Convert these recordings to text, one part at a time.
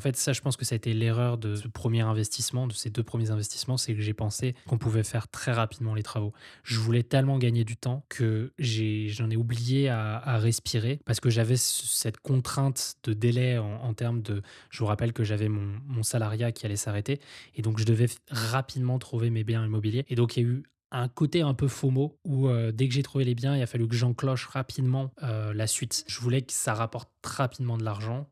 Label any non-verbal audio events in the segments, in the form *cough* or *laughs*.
en fait, ça, je pense que ça a été l'erreur de ce premier investissement, de ces deux premiers investissements, c'est que j'ai pensé qu'on pouvait faire très rapidement les travaux. Je voulais tellement gagner du temps que j'en ai, oublié à, respirer parce que j'avais cette contrainte de délai en, termes de. Je vous rappelle que j'avais mon, salariat qui allait s'arrêter et donc je devais rapidement trouver mes biens immobiliers. Et donc, il y a eu un côté un peu FOMO où euh, dès que j'ai trouvé les biens, il a fallu que j'encloche rapidement euh, la suite. Je voulais que ça rapporte rapidement de l'argent.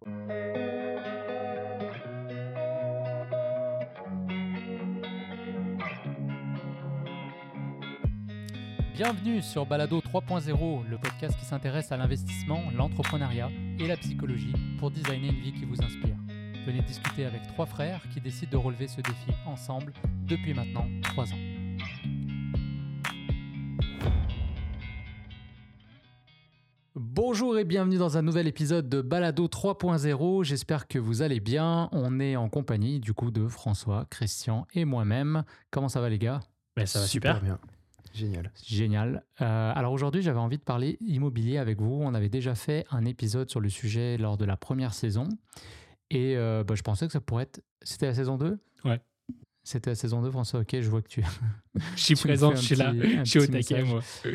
Bienvenue sur Balado 3.0, le podcast qui s'intéresse à l'investissement, l'entrepreneuriat et la psychologie pour designer une vie qui vous inspire. Venez discuter avec trois frères qui décident de relever ce défi ensemble depuis maintenant trois ans. Bonjour et bienvenue dans un nouvel épisode de Balado 3.0. J'espère que vous allez bien. On est en compagnie du coup de François, Christian et moi-même. Comment ça va les gars? Ben, Ça va super. bien. Génial. Génial. Euh, alors aujourd'hui, j'avais envie de parler immobilier avec vous. On avait déjà fait un épisode sur le sujet lors de la première saison. Et euh, bah, je pensais que ça pourrait être. C'était la saison 2 Ouais. C'était la saison 2, François. Ok, je vois que tu. *laughs* je suis présent, je suis là. Je suis au taquet, moi. *laughs*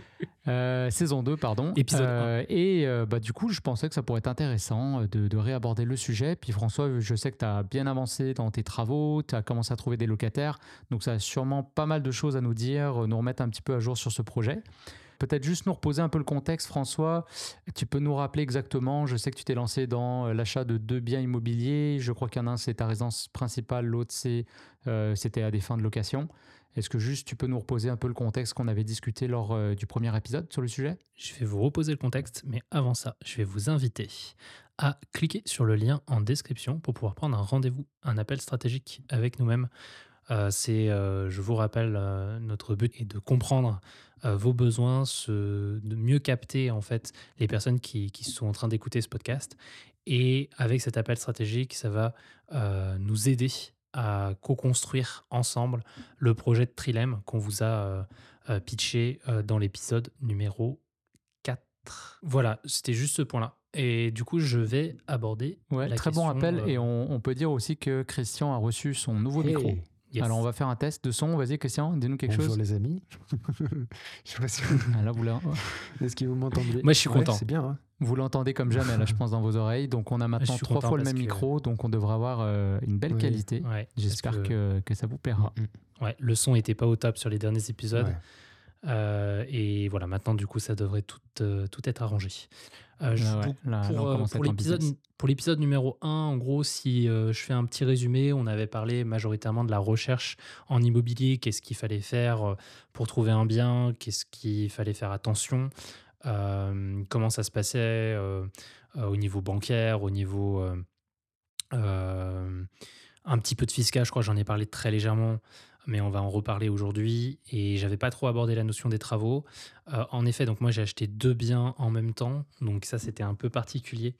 Euh, saison 2, pardon. Épisode 1. Euh, et euh, bah, du coup, je pensais que ça pourrait être intéressant de, de réaborder le sujet. Puis François, je sais que tu as bien avancé dans tes travaux, tu as commencé à trouver des locataires. Donc ça a sûrement pas mal de choses à nous dire, nous remettre un petit peu à jour sur ce projet. Peut-être juste nous reposer un peu le contexte, François. Tu peux nous rappeler exactement, je sais que tu t'es lancé dans euh, l'achat de deux biens immobiliers. Je crois qu'il y en a un, c'est ta résidence principale, l'autre, euh, c'était à des fins de location. Est-ce que juste tu peux nous reposer un peu le contexte qu'on avait discuté lors euh, du premier épisode sur le sujet? Je vais vous reposer le contexte, mais avant ça, je vais vous inviter à cliquer sur le lien en description pour pouvoir prendre un rendez-vous, un appel stratégique avec nous-mêmes. c'est, je vous rappelle, notre but est de comprendre euh, vos besoins, de mieux capter en fait les personnes qui, sont en train d'écouter ce podcast. Et avec cet appel stratégique, ça va euh, nous aider à co-construire ensemble le projet de Trilem qu'on vous a euh, pitché dans l'épisode numéro 4. Voilà, c'était juste ce point-là. Et du coup, je vais aborder. Ouais, très bon rappel. Et on, peut dire aussi que Christian a reçu son nouveau micro. Alors, on va faire un test de son. Vas-y, Christian, dis-nous quelque chose. Bonjour les amis. *laughs* je sais si ah, *laughs* Est-ce que vous m'entendez? Moi, je suis content. c'est bien. Hein. vous l'entendez comme jamais, là, je pense, dans vos oreilles. Donc, on a maintenant trois fois le même micro. Donc, on devra avoir euh, une belle qualité. J'espère que... Que, ça vous plaira. Mm, mm. Ouais, le son n'était pas au top sur les derniers épisodes. Euh, et voilà, maintenant, du coup, ça devrait tout, euh, tout être arrangé. Euh, pour, l'épisode numéro 1, en gros, si je fais un petit résumé, on avait parlé majoritairement de la recherche en immobilier, qu'est-ce qu'il fallait faire pour trouver un bien, qu'est-ce qu'il fallait faire attention, comment ça se passait au niveau bancaire, au niveau... un petit peu de fiscal, je crois, j'en ai parlé très légèrement mais on va en reparler aujourd'hui. Et j'avais pas trop abordé la notion des travaux. Euh, en effet, donc moi j'ai acheté deux biens en même temps, donc ça c'était un peu particulier,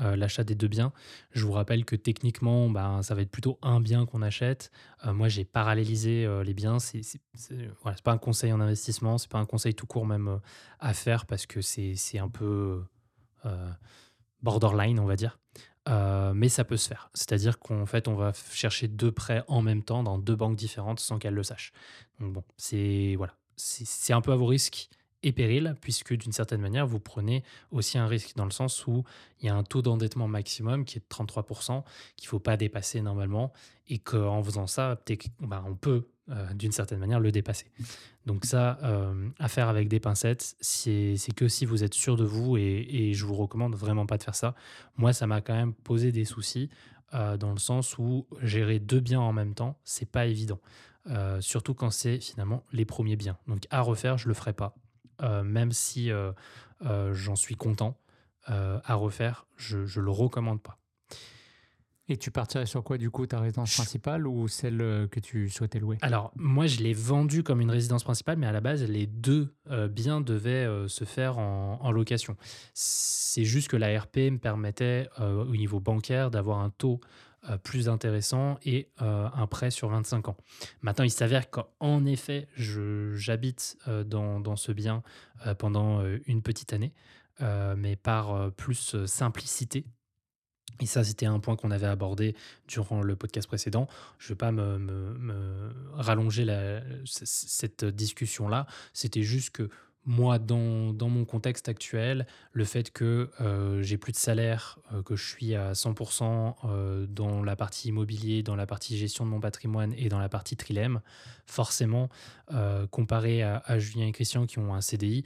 euh, l'achat des deux biens. Je vous rappelle que techniquement, ben, ça va être plutôt un bien qu'on achète. Euh, moi j'ai parallélisé les biens. C'est pas un conseil en investissement, c'est pas un conseil tout court même à faire parce que c'est un peu borderline, on va dire. Euh, mais ça peut se faire. C'est-à-dire qu'en fait, on va chercher deux prêts en même temps dans deux banques différentes sans qu'elles le sachent. Donc bon, c'est voilà, c'est un peu à vos risques et périls, puisque d'une certaine manière, vous prenez aussi un risque dans le sens où il y a un taux d'endettement maximum qui est de 33%, qu'il ne faut pas dépasser normalement, et qu'en faisant ça, bah, on peut euh, d'une certaine manière le dépasser. Donc ça, euh, à faire avec des pincettes, c'est que si vous êtes sûr de vous, et, et, je vous recommande vraiment pas de faire ça. Moi, ça m'a quand même posé des soucis, euh, dans le sens où gérer deux biens en même temps, c'est pas évident. surtout quand c'est finalement les premiers biens. Donc à refaire, je le ferai pas. Euh, même si euh, euh, j'en suis content à refaire, je ne le recommande pas. Et tu partirais sur quoi du coup Ta résidence principale ou celle que tu souhaitais louer? Alors moi je l'ai vendu comme une résidence principale, mais à la base les deux biens devaient se faire en, en location. C'est juste que la RP me permettait au niveau bancaire d'avoir un taux plus intéressant et euh, un prêt sur 25 ans. Maintenant, il s'avère qu'en effet, j'habite euh, dans, ce bien pendant une petite année, mais par plus simplicité Et ça, c'était un point qu'on avait abordé durant le podcast précédent. Je ne vais pas me, rallonger cette discussion-là. C'était juste que moi, dans, dans mon contexte actuel, le fait que euh, j'ai plus de salaire, euh, que je suis à 100% euh, dans la partie immobilier, dans la partie gestion de mon patrimoine et dans la partie Trilem, forcément, euh, comparé à, Julien et Christian qui ont un CDI,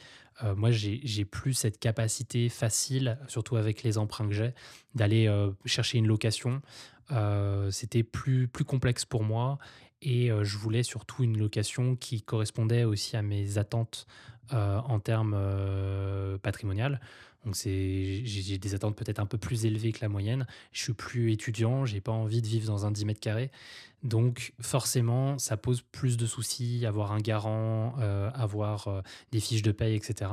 moi, j'ai plus cette capacité facile, surtout avec les emprunts que j'ai, d'aller chercher une location. C'était plus, plus complexe pour moi et je voulais surtout une location qui correspondait aussi à mes attentes euh, en termes euh, patrimonial. Donc c'est, j'ai des attentes peut-être un peu plus élevées que la moyenne. Je suis plus étudiant, j'ai pas envie de vivre dans un 10 mètres carrés. Donc forcément, ça pose plus de soucis, avoir un garant, euh, avoir euh, des fiches de paye, etc.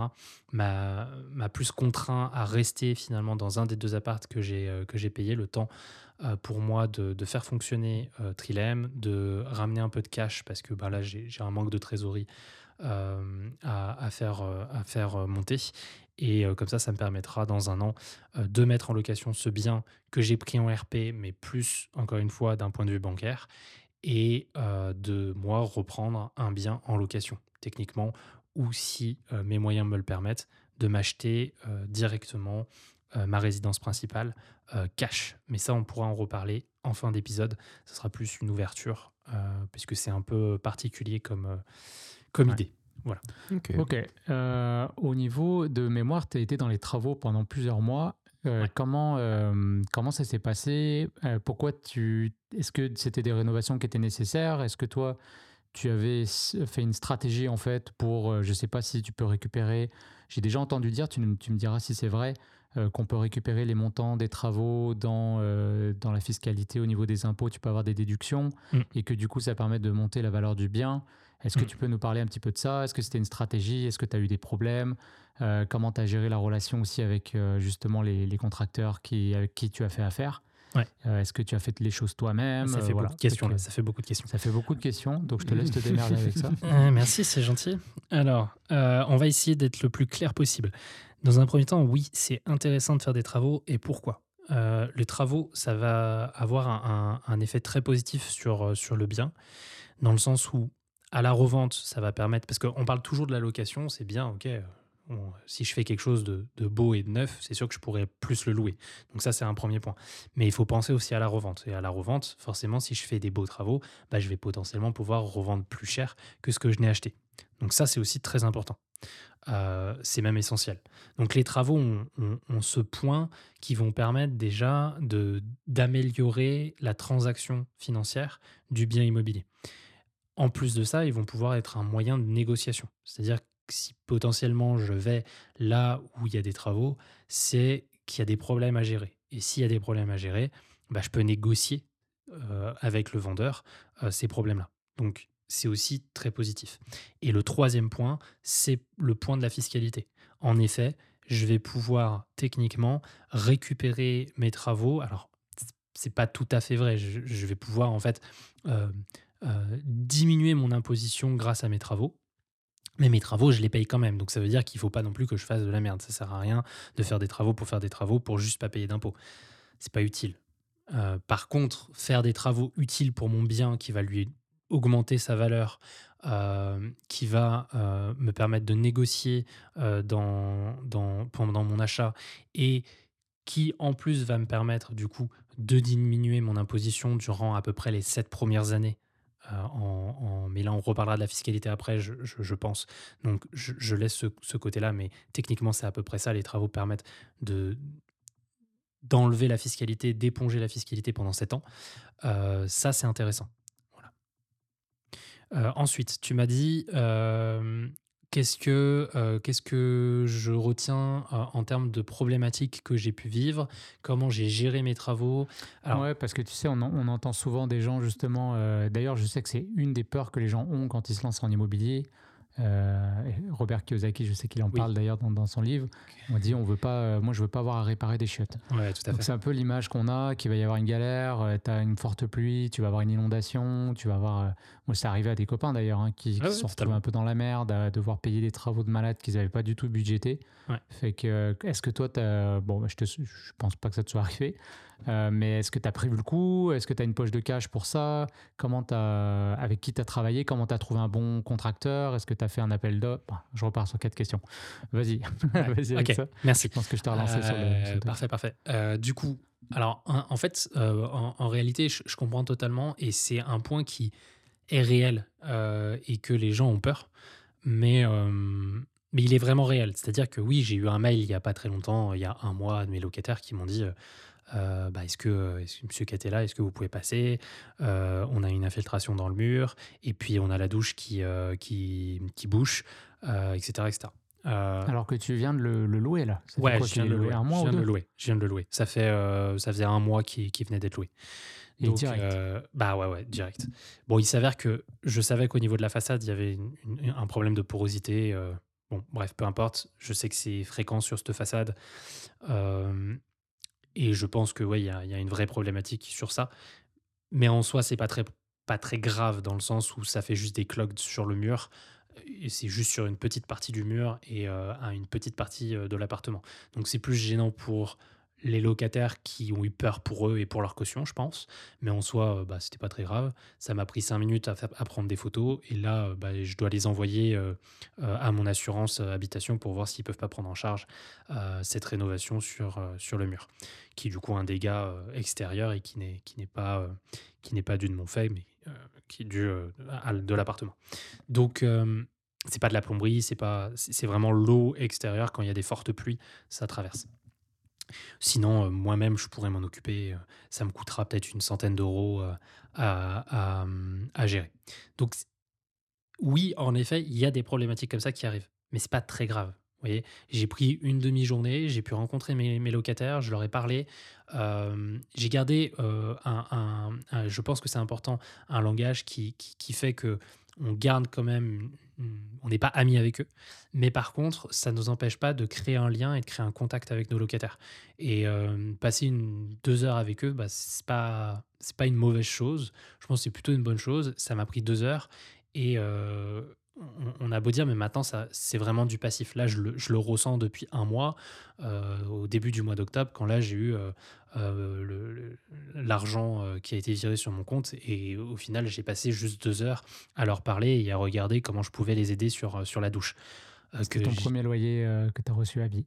M'a m'a plus contraint à rester finalement dans un des deux appartes que j'ai que j'ai payé le temps pour moi de, faire fonctionner Trilem, de ramener un peu de cash parce que bah, là j'ai un manque de trésorerie à, à faire, euh, euh, monter. Et euh, comme ça, ça me permettra dans un an euh, de mettre en location ce bien que j'ai pris en RP, mais plus, encore une fois, d'un point de vue bancaire, et euh, de moi reprendre un bien en location, techniquement, ou si euh, mes moyens me le permettent, de m'acheter euh, directement euh, ma résidence principale euh, cash. Mais ça, on pourra en reparler en fin d'épisode. Ce sera plus une ouverture, euh, puisque c'est un peu particulier comme, euh, comme Ouais. idée. Voilà. Ok. Ok. Euh, au niveau de mémoire, tu as été dans les travaux pendant plusieurs mois. Euh, Ouais. comment, euh, comment ça s'est passé? Euh, Pourquoi tu. Est-ce que c'était des rénovations qui étaient nécessaires? Est-ce que toi, tu avais fait une stratégie en fait pour. euh, je ne sais pas si tu peux récupérer. J'ai déjà entendu dire, tu, me- tu me diras si c'est vrai, euh, qu'on peut récupérer les montants des travaux dans, euh, dans la fiscalité au niveau des impôts. Tu peux avoir des déductions Mm. et que du coup, ça permet de monter la valeur du bien. Est-ce que Mm. tu peux nous parler un petit peu de ça? Est-ce que c'était une stratégie? Est-ce que tu as eu des problèmes? Euh, Comment tu as géré la relation aussi avec euh, justement les, les contracteurs qui, avec qui tu as fait affaire? Ouais. Euh, Est-ce que tu as fait les choses toi-même? Ça fait voilà. beaucoup de questions. Là. Ça fait beaucoup de questions. Ça fait beaucoup de questions, donc je te laisse te démerder avec ça. *laughs* *laughs* Merci, c'est gentil. Alors, on va essayer d'être le plus clair possible. Dans un premier temps, oui, c'est intéressant de faire des travaux. Et pourquoi? Euh, Les travaux, ça va avoir un, un- un effet très positif sur, sur le bien, dans le sens où, à la revente, ça va permettre. Parce qu'on parle toujours de la location, c'est bien, ok. si je fais quelque chose de, beau et de neuf, c'est sûr que je pourrais plus le louer. Donc, ça, c'est un premier point. Mais il faut penser aussi à la revente. Et à la revente, forcément, si je fais des beaux travaux, bah, je vais potentiellement pouvoir revendre plus cher que ce que je n'ai acheté. Donc ça, c'est aussi très important. Euh, c'est même essentiel. Donc les travaux ont, ce point qui vont permettre déjà d'améliorer la transaction financière du bien immobilier. En plus de ça, ils vont pouvoir être un moyen de négociation. C'est-à-dire que si potentiellement je vais là où il y a des travaux, c'est qu'il y a des problèmes à gérer. Et s'il y a des problèmes à gérer, bah, je peux négocier euh, avec le vendeur euh, ces problèmes-là. Donc c'est aussi très positif. Et le troisième point, c'est le point de la fiscalité. En effet, je vais pouvoir techniquement récupérer mes travaux. Alors, c'est pas tout à fait vrai. Je, vais pouvoir en fait euh, euh, diminuer mon imposition grâce à mes travaux. Mais mes travaux, je les paye quand même. Donc ça veut dire qu'il ne faut pas non plus que je fasse de la merde. Ça sert à rien de faire des travaux pour faire des travaux pour juste pas payer d'impôts. C'est pas utile. Euh, par contre, faire des travaux utiles pour mon bien qui va lui augmenter sa valeur, euh, qui va me permettre de négocier dans, dans, pendant mon achat et qui en plus va me permettre du coup de diminuer mon imposition durant à peu près les sept premières années. Euh, mais là, on reparlera de la fiscalité après, je, pense. Donc, je, laisse ce, côté-là, mais techniquement, c'est à peu près ça. Les travaux permettent de d'enlever la fiscalité, d'éponger la fiscalité pendant 7 ans. Euh, ça, c'est intéressant. Voilà. Euh, ensuite, tu m'as dit qu'est-ce que euh, qu'est-ce que je retiens euh, en termes de problématiques que j'ai pu vivre, comment j'ai géré mes travaux? Alors, parce que tu sais, on entend souvent des gens justement. euh, D'ailleurs, je sais que c'est une des peurs que les gens ont quand ils se lancent en immobilier. Euh, Robert Kiyosaki, je sais qu'il en Oui. parle d'ailleurs dans, dans son livre. On dit, on veut pas, euh, moi, je veux pas avoir à réparer des chiottes. ouais, tout à Donc fait. c'est un peu l'image qu'on a, qu'il va y avoir une galère, tu as une forte pluie, tu vas avoir une inondation, tu vas avoir... euh, moi, c'est arrivé à des copains d'ailleurs, hein, qui, qui Ah ouais, se sont retrouvés un peu dans la merde, à devoir payer des travaux de malades qu'ils n'avaient pas du tout budgétés. Ouais. Fait que, euh, est-ce que toi, bon, je, te, je pense pas que ça te soit arrivé, Euh, mais est-ce que tu as prévu le coup? Est-ce que tu as une poche de cash pour ça? Comment as, Avec qui tu as travaillé? Comment tu as trouvé un bon contracteur? Est-ce que tu as fait un appel d'offres? Je repars sur quatre questions. Vas-y. *laughs* Vas ok, merci. Je pense que je t'ai relancé sur le. parfait, parfait. Euh, du coup, alors en, fait, euh, en, réalité, je, je, comprends totalement et c'est un point qui est réel et que les gens ont peur. Mais mais il est vraiment réel. C'est-à-dire que oui, j'ai eu un mail il n'y a pas très longtemps, il y a un mois, de mes locataires qui m'ont dit euh, euh, bah, Est-ce que, euh, est que M. Catella, est-ce que vous pouvez passer? On a une infiltration dans le mur, et puis on a la douche qui, qui, qui bouche, etc. etc. Alors que tu viens de le, louer là Ouais, je viens, de le louer. Un mois je viens de le louer. Je viens de le louer. Ça, fait, ça faisait un mois qui, qui venait d'être loué. Et direct. bah ouais, ouais, direct. Bon, il s'avère que je savais qu'au niveau de la façade, il y avait un problème de porosité. Bon, bref, peu importe. Je sais que c'est fréquent sur cette façade. Et je pense que ouais, il y a, une vraie problématique sur ça. Mais en soi, c'est pas très, pas très grave dans le sens où ça fait juste des clogs sur le mur. C'est juste sur une petite partie du mur et à une petite partie de l'appartement. Donc c'est plus gênant pour les locataires qui ont eu peur pour eux et pour leur caution, je pense. Mais en soi, euh, bah, c'était pas très grave. Ça m'a pris cinq minutes à, prendre des photos. Et là, euh, bah, je dois les envoyer euh, à mon assurance habitation pour voir s'ils peuvent pas prendre en charge cette rénovation sur, sur le mur. Qui, du coup, un dégât extérieur et qui n'est, pas, pas dû de mon fait, mais qui est dû de l'appartement. Donc, c'est pas de la plomberie, c'est, pas, c'est vraiment l'eau extérieure. Quand il y a des fortes pluies, ça traverse. Sinon, euh, moi-même, je pourrais m'en occuper. Euh, ça me coûtera peut-être une centaine d'euros euh, à, gérer. Donc, oui, en effet, il y a des problématiques comme ça qui arrivent, mais c'est pas très grave. Vous voyez, j'ai pris une demi-journée, j'ai pu rencontrer mes, locataires, je leur ai parlé. j'ai gardé un, je pense que c'est important, un langage qui, qui, qui fait que on garde quand même on n'est pas amis avec eux. Mais par contre, ça ne nous empêche pas de créer un lien et de créer un contact avec nos locataires. Et euh, passer deux heures avec eux, bah, ce n'est pas, pas une mauvaise chose. Je pense que c'est plutôt une bonne chose. Ça m'a pris deux heures. Et, euh, on, a beau dire, mais maintenant, ça, c'est vraiment du passif. Là, je le, ressens depuis un mois, euh, au début du mois d'octobre, quand là, j'ai eu euh, euh, l'argent qui a été viré sur mon compte. Et au final, j'ai passé juste deux heures à leur parler et à regarder comment je pouvais les aider sur, sur la douche. C'est ton premier loyer que tu as reçu à vie?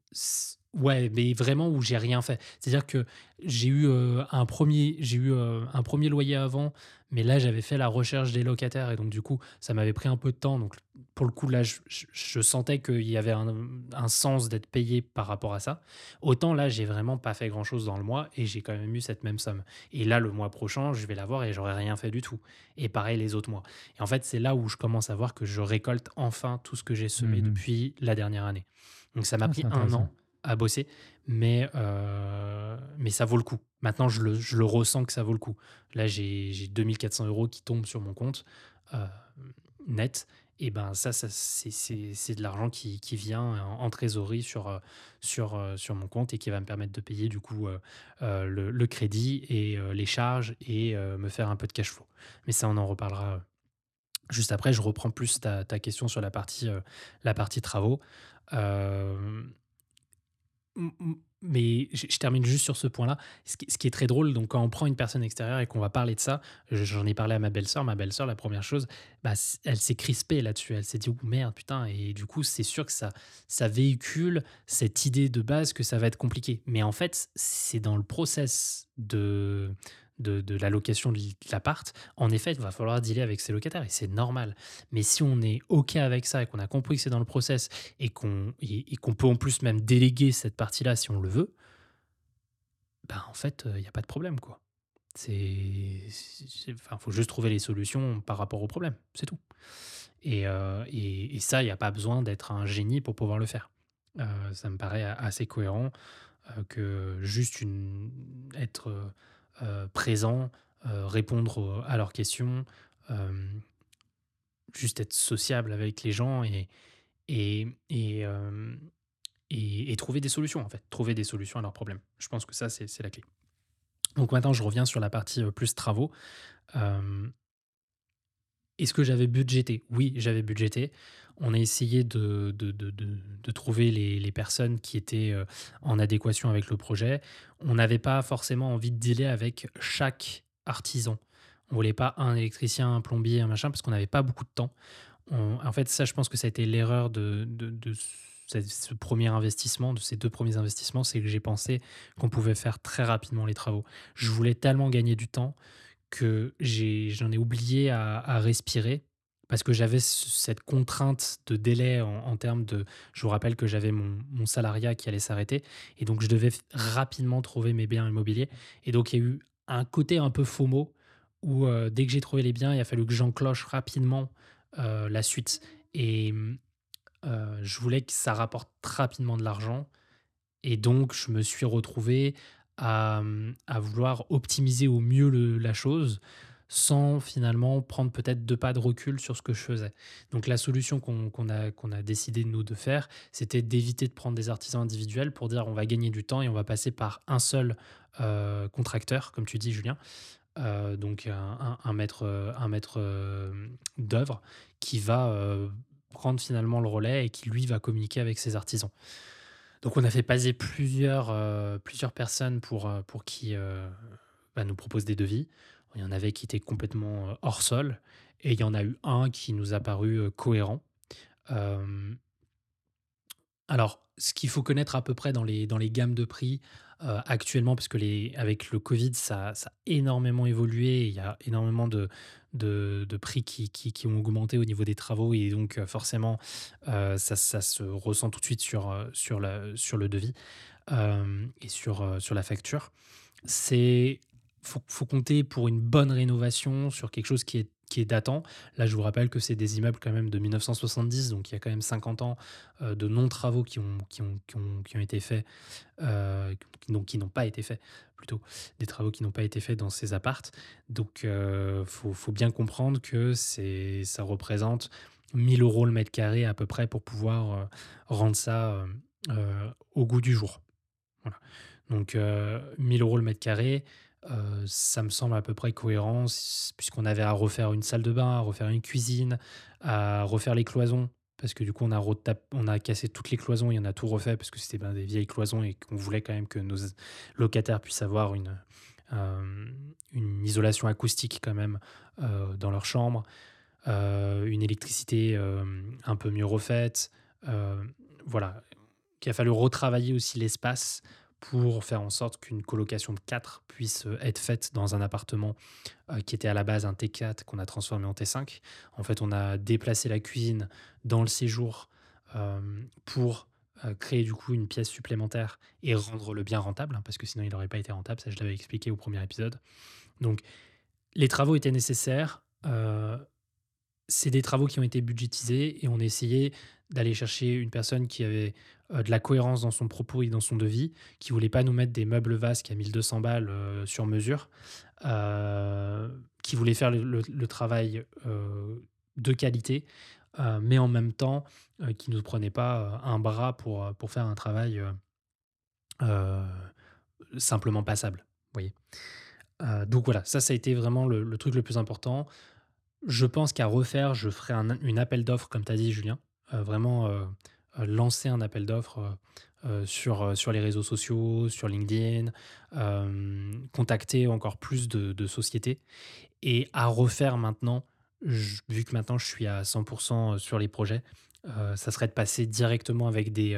Ouais, mais vraiment où j'ai rien fait. C'est-à-dire que j'ai eu un premier, j'ai eu un premier loyer avant, mais là j'avais fait la recherche des locataires et donc du coup ça m'avait pris un peu de temps. Donc pour le coup là, je, sentais qu'il y avait un, sens d'être payé par rapport à ça. Autant là j'ai vraiment pas fait grand-chose dans le mois et j'ai quand même eu cette même somme. Et là le mois prochain je vais l'avoir et j'aurai rien fait du tout. Et pareil les autres mois. Et en fait c'est là où je commence à voir que je récolte enfin tout ce que j'ai semé mmh depuis la dernière année. Donc ça m'a ah, pris un an à bosser, mais, euh, mais ça vaut le coup. Maintenant, je le, je le, ressens que ça vaut le coup. Là, j'ai 2400 euros qui tombent sur mon compte euh, net. Et ben ça, ça c'est de l'argent qui, qui, vient en, trésorerie sur, euh, sur, sur mon compte et qui va me permettre de payer du coup le, le, crédit et les charges et me faire un peu de cash flow. Mais ça, on en reparlera juste après. Je reprends plus ta, ta question sur la partie, la partie travaux. Mais je, termine juste sur ce point-là. Ce, qui est très drôle, donc quand on prend une personne extérieure et qu'on va parler de ça, j'en ai parlé à ma belle-sœur. Ma belle-sœur, la première chose, bah, elle s'est crispée là-dessus. Elle s'est dit, oh merde, putain. Et du coup, c'est sûr que ça, ça véhicule cette idée de base que ça va être compliqué. Mais en fait, c'est dans le process de, de, la location de l'appart, en effet, il va falloir dealer avec ses locataires et c'est normal. Mais si on est OK avec ça et qu'on a compris que c'est dans le process et qu'on qu'on peut en plus même déléguer cette partie-là si on le veut, ben en fait, il n'y a pas de problème. quoi. C'est, enfin, faut juste trouver les solutions par rapport au problème, c'est tout. Et, euh, et, ça, il n'y a pas besoin d'être un génie pour pouvoir le faire. Euh, ça me paraît assez cohérent euh, que juste être euh, présent, euh, répondre à leurs questions, euh, juste être sociable avec les gens et, et, et, et, trouver des solutions, en fait, trouver des solutions à leurs problèmes. Je pense que ça, c'est la clé. Donc maintenant, je reviens sur la partie plus travaux. Est-ce que j'avais budgété? Oui, j'avais budgété. On a essayé de, de, de, de trouver les, les, personnes qui étaient euh, en adéquation avec le projet. On n'avait pas forcément envie de dealer avec chaque artisan. On voulait pas un électricien, un plombier, un machin, parce qu'on n'avait pas beaucoup de temps. en fait, ça, je pense que ça a été l'erreur de, de, de ce premier investissement, de ces deux premiers investissements, c'est que j'ai pensé qu'on pouvait faire très rapidement les travaux. Je voulais tellement gagner du temps que j'en ai, oublié à, à respirer parce que j'avais cette contrainte de délai en, termes de... Je vous rappelle que j'avais mon, mon, salariat qui allait s'arrêter, et donc je devais rapidement trouver mes biens immobiliers. Et donc il y a eu un côté un peu FOMO, où euh, dès que j'ai trouvé les biens, il a fallu que j'encloche rapidement euh, la suite. Et euh, je voulais que ça rapporte rapidement de l'argent. Et donc je me suis retrouvé à, vouloir optimiser au mieux la chose sans finalement prendre peut-être deux pas de recul sur ce que je faisais. Donc la solution qu'on a, décidé nous de faire, c'était d'éviter de prendre des artisans individuels pour dire on va gagner du temps et on va passer par un seul euh, contracteur, comme tu dis Julien, euh, donc un, un, maître, un maître euh, d'œuvre qui va prendre finalement le relais et qui lui va communiquer avec ses artisans. Donc on a fait passer plusieurs, plusieurs personnes pour, pour qui bah, nous propose des devis. Il y en avait qui étaient complètement euh, hors sol et il y en a eu un qui nous a paru euh, cohérent. Alors, ce qu'il faut connaître à peu près dans les, dans les gammes de prix euh, actuellement, parce que les, avec le Covid, ça, ça a énormément évolué. Il y a énormément de, de, de prix qui, qui, qui, ont augmenté au niveau des travaux et donc forcément, ça, ça, se ressent tout de suite sur, sur, sur le devis et sur, sur la facture. C'est faut, faut compter pour une bonne rénovation sur quelque chose qui est qui est datant. Là, je vous rappelle que c'est des immeubles quand même de 1970, donc il y a quand même 50 ans euh, de non-travaux qui ont, qui, ont, qui, ont, été faits, euh, donc qui n'ont pas été faits, plutôt, des travaux qui n'ont pas été faits dans ces appartes. Donc, il euh, faut, faut, bien comprendre que ça représente 1000 euros le mètre carré à peu près pour pouvoir rendre ça au goût du jour. Voilà. Donc, 1000 euros le mètre carré, euh, ça me semble à peu près cohérent, puisqu'on avait à refaire une salle de bain, à refaire une cuisine, à refaire les cloisons, parce que du coup, on a, on a cassé toutes les cloisons et on a tout refait, parce que c'était ben, des vieilles cloisons et qu'on voulait quand même que nos locataires puissent avoir une, euh, une isolation acoustique quand même euh, dans leur chambre, une électricité un peu mieux refaite. voilà, qu'il a fallu retravailler aussi l'espace pour faire en sorte qu'une colocation de 4 puisse euh, être faite dans un appartement euh, qui était à la base un T4 qu'on a transformé en T5. En fait, on a déplacé la cuisine dans le séjour euh, pour créer du coup une pièce supplémentaire et rendre le bien rentable, hein, parce que sinon il n'aurait pas été rentable, ça je l'avais expliqué au premier épisode. Donc les travaux étaient nécessaires. C'est des travaux qui ont été budgétisés et on a essayé d'aller chercher une personne qui avait euh, de la cohérence dans son propos et dans son devis, qui voulait pas nous mettre des meubles vasques à 1200 balles euh, sur mesure, euh, qui voulait faire le, travail de qualité, mais en même temps qui ne nous prenait pas un bras pour, pour faire un travail simplement passable. Voyez. donc voilà, ça, ça a été vraiment le, truc le plus important. Je pense qu'à refaire, je ferai un, une appel d'offres, comme tu as dit, Julien. vraiment euh, lancer un appel d'offres euh, euh, sur, sur les réseaux sociaux, sur LinkedIn, contacter encore plus de, sociétés et à refaire maintenant, vu que maintenant je suis à 100% sur les projets, ça serait de passer directement avec des...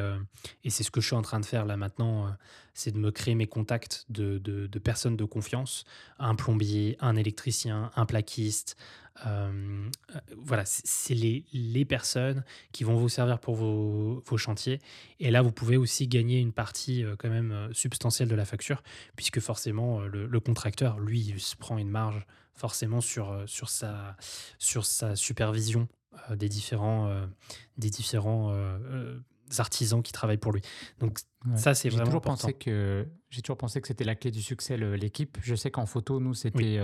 et c'est ce que je suis en train de faire là maintenant, c'est de me créer mes contacts de, de, de, personnes de confiance, un plombier, un électricien, un plaquiste, euh, voilà, c'est les, les, personnes qui vont vous servir pour vos, vos, chantiers. Et là, vous pouvez aussi gagner une partie euh, quand même euh, substantielle de la facture, puisque forcément, le, contracteur, lui, il se prend une marge forcément sur, sur, sa, sur sa supervision des différents, des différents artisans qui travaillent pour lui. Donc ça, c'est vraiment toujours important. Pensé que, j'ai toujours pensé que c'était la clé du succès, l'équipe. Je sais qu'en photo, nous, c'était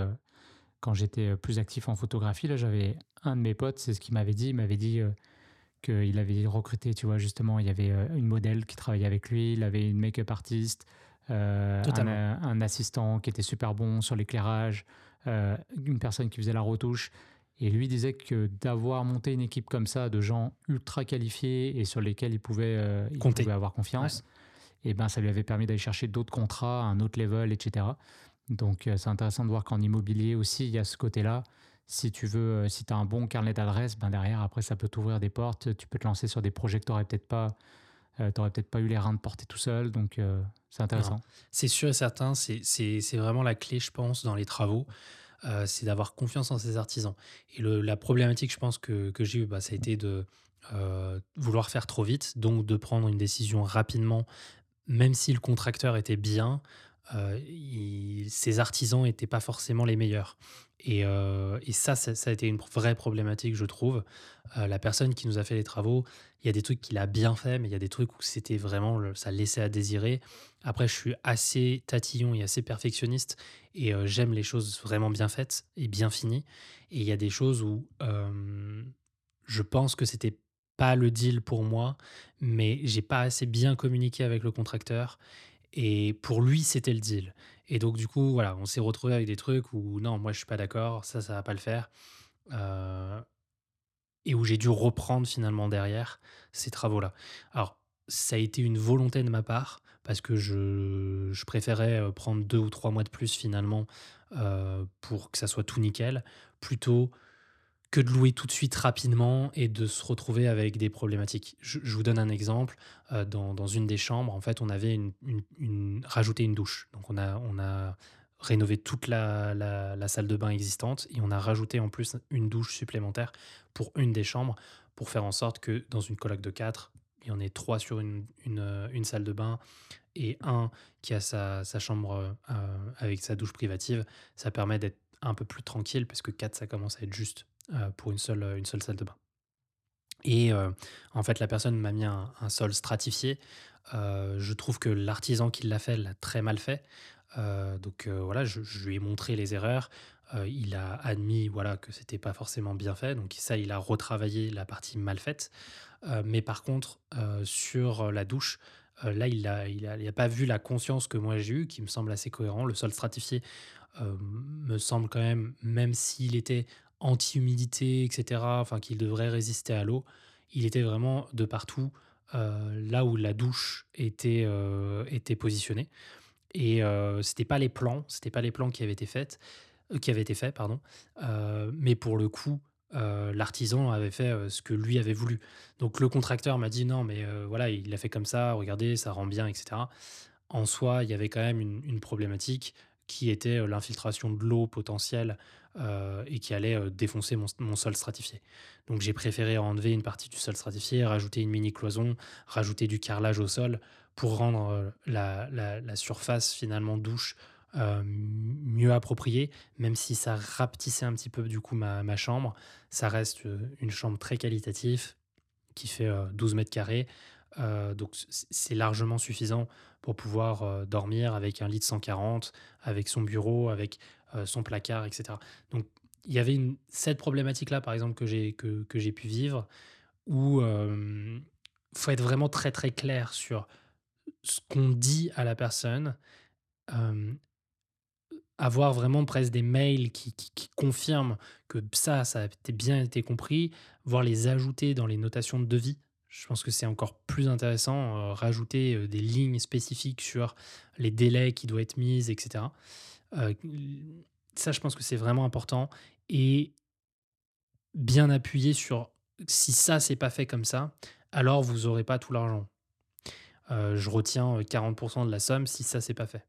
quand j'étais euh, plus actif en photographie, là, j'avais un de mes potes, c'est ce qu'il m'avait dit. Il m'avait dit euh, qu'il avait recruté, tu vois, justement, il y avait euh, une modèle qui travaillait avec lui, il avait une make-up artiste, un, un, assistant qui était super bon sur l'éclairage, une personne qui faisait la retouche. Et lui disait que d'avoir monté une équipe comme ça de gens ultra qualifiés et sur lesquels il pouvait, euh, il pouvait avoir confiance, et ben ça lui avait permis d'aller chercher d'autres contrats, un autre level, etc. Donc euh, c'est intéressant de voir qu'en immobilier aussi, il y a ce côté-là. Si tu veux, euh, si tu as un bon carnet d'adresses, ben derrière, après, ça peut t'ouvrir des portes. Tu peux te lancer sur des projets que tu n'aurais peut-être pas, euh, peut-être pas eu les reins de porter tout seul. Donc c'est intéressant. C'est sûr et certain, c'est vraiment la clé, je pense, dans les travaux, c'est d'avoir confiance en ses artisans. Et la problématique, je pense, que, que j'ai eue, bah, ça a été de vouloir faire trop vite, donc de prendre une décision rapidement, même si le contracteur était bien, euh, ses artisans n'étaient pas forcément les meilleurs. Et, euh, et ça, ça, a été une vraie problématique, je trouve. Euh, la personne qui nous a fait les travaux, il y a des trucs qu'il a bien fait, mais il y a des trucs où c'était vraiment, ça laissait à désirer. Après, je suis assez tatillon et assez perfectionniste et euh, j'aime les choses vraiment bien faites et bien finies. Et il y a des choses où je pense que c'était pas le deal pour moi, mais j'ai pas assez bien communiqué avec le contracteur et pour lui, c'était le deal. Et donc, du coup, voilà, on s'est retrouvé avec des trucs où non, moi, je suis pas d'accord, ça, ça va pas le faire. Euh, et où j'ai dû reprendre finalement derrière ces travaux-là. Alors, ça a été une volonté de ma part, parce que je, je préférais euh, prendre deux ou trois mois de plus finalement euh, pour que ça soit tout nickel, plutôt que de louer tout de suite rapidement et de se retrouver avec des problématiques. Je, vous donne un exemple. euh, dans, une des chambres, en fait, on avait rajouté une douche. Donc, on a, on a rénové toute la, la- salle de bain existante et on a rajouté en plus une douche supplémentaire pour une des chambres pour faire en sorte que dans une coloc de quatre, il y en ait trois sur une, une, salle de bain et un qui a sa, sa chambre euh, avec sa douche privative. Ça permet d'être un peu plus tranquille parce que 4, ça commence à être juste pour une seule, une seule salle de bain. Et euh, en fait, la personne m'a mis un, sol stratifié. Euh, je trouve que l'artisan qui l'a fait l'a très mal fait. Euh, donc euh, voilà, je, lui ai montré les erreurs. Euh, il a admis voilà que c'était pas forcément bien fait. Donc ça, il a retravaillé la partie mal faite. Euh, mais par contre, euh, sur la douche, euh, là, il n'a il a, il a pas vu la conscience que moi j'ai eue, qui me semble assez cohérent. Le sol stratifié euh, me semble quand même, même s'il était anti-humidité, etc., enfin qu'il devrait résister à l'eau, il était vraiment de partout euh, là où la douche était, euh, était positionnée. Et euh, c'était pas les plans, c'était pas les plans qui avaient été faits, euh, qui avaient été faits, pardon. Mais pour le coup, l'artisan avait fait ce que lui avait voulu. Donc le contracteur m'a dit non, mais voilà, il a fait comme ça, regardez, ça rend bien, etc. En soi, il y avait quand même une, problématique qui était l'infiltration de l'eau potentielle euh, et qui allait euh, défoncer mon, sol stratifié. Donc j'ai préféré enlever une partie du sol stratifié, rajouter une mini cloison, rajouter du carrelage au sol pour rendre euh, la, surface finalement douche mieux appropriée, même si ça rapetissait un petit peu du coup ma, chambre. Ça reste une chambre très qualitative qui fait euh, 12 mètres carrés. Donc c'est largement suffisant pour pouvoir dormir avec un lit de 140, avec son bureau, avec son placard, etc. Donc il y avait cette problématique-là, par exemple, que j'ai que, que pu vivre, où il faut être vraiment très très clair sur ce qu'on dit à la personne, euh, avoir vraiment presque des mails qui, qui, confirment que ça, ça a bien été compris, voire les ajouter dans les notations de devis. Je pense que c'est encore plus intéressant, euh, rajouter euh, des lignes spécifiques sur les délais qui doivent être mis, etc. Euh, ça, je pense que c'est vraiment important. Et bien appuyer sur si ça, c'est pas fait comme ça, alors vous n'aurez pas tout l'argent. Euh, je retiens euh, 40% de la somme si ça, c'est pas fait.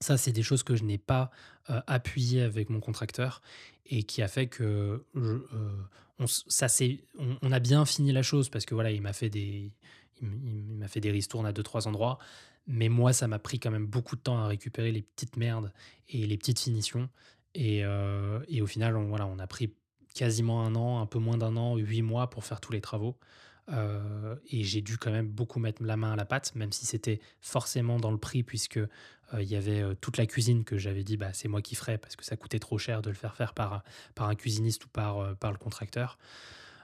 Ça, c'est des choses que je n'ai pas euh, appuyées avec mon contracteur et qui a fait que euh, on, ça on a bien fini la chose parce que voilà, il m'a fait des, il, m'a fait des ristournes à deux trois endroits, mais moi, ça m'a pris quand même beaucoup de temps à récupérer les petites merdes et les petites finitions et, euh, au final, on, voilà, on a pris quasiment un an, un peu moins d'un an, huit mois pour faire tous les travaux. Euh, et j'ai dû quand même beaucoup mettre la main à la pâte, même si c'était forcément dans le prix, puisque euh, il y avait toute la cuisine que j'avais dit, bah, c'est moi qui ferais, parce que ça coûtait trop cher de le faire faire par, par un cuisiniste ou par, par le contracteur.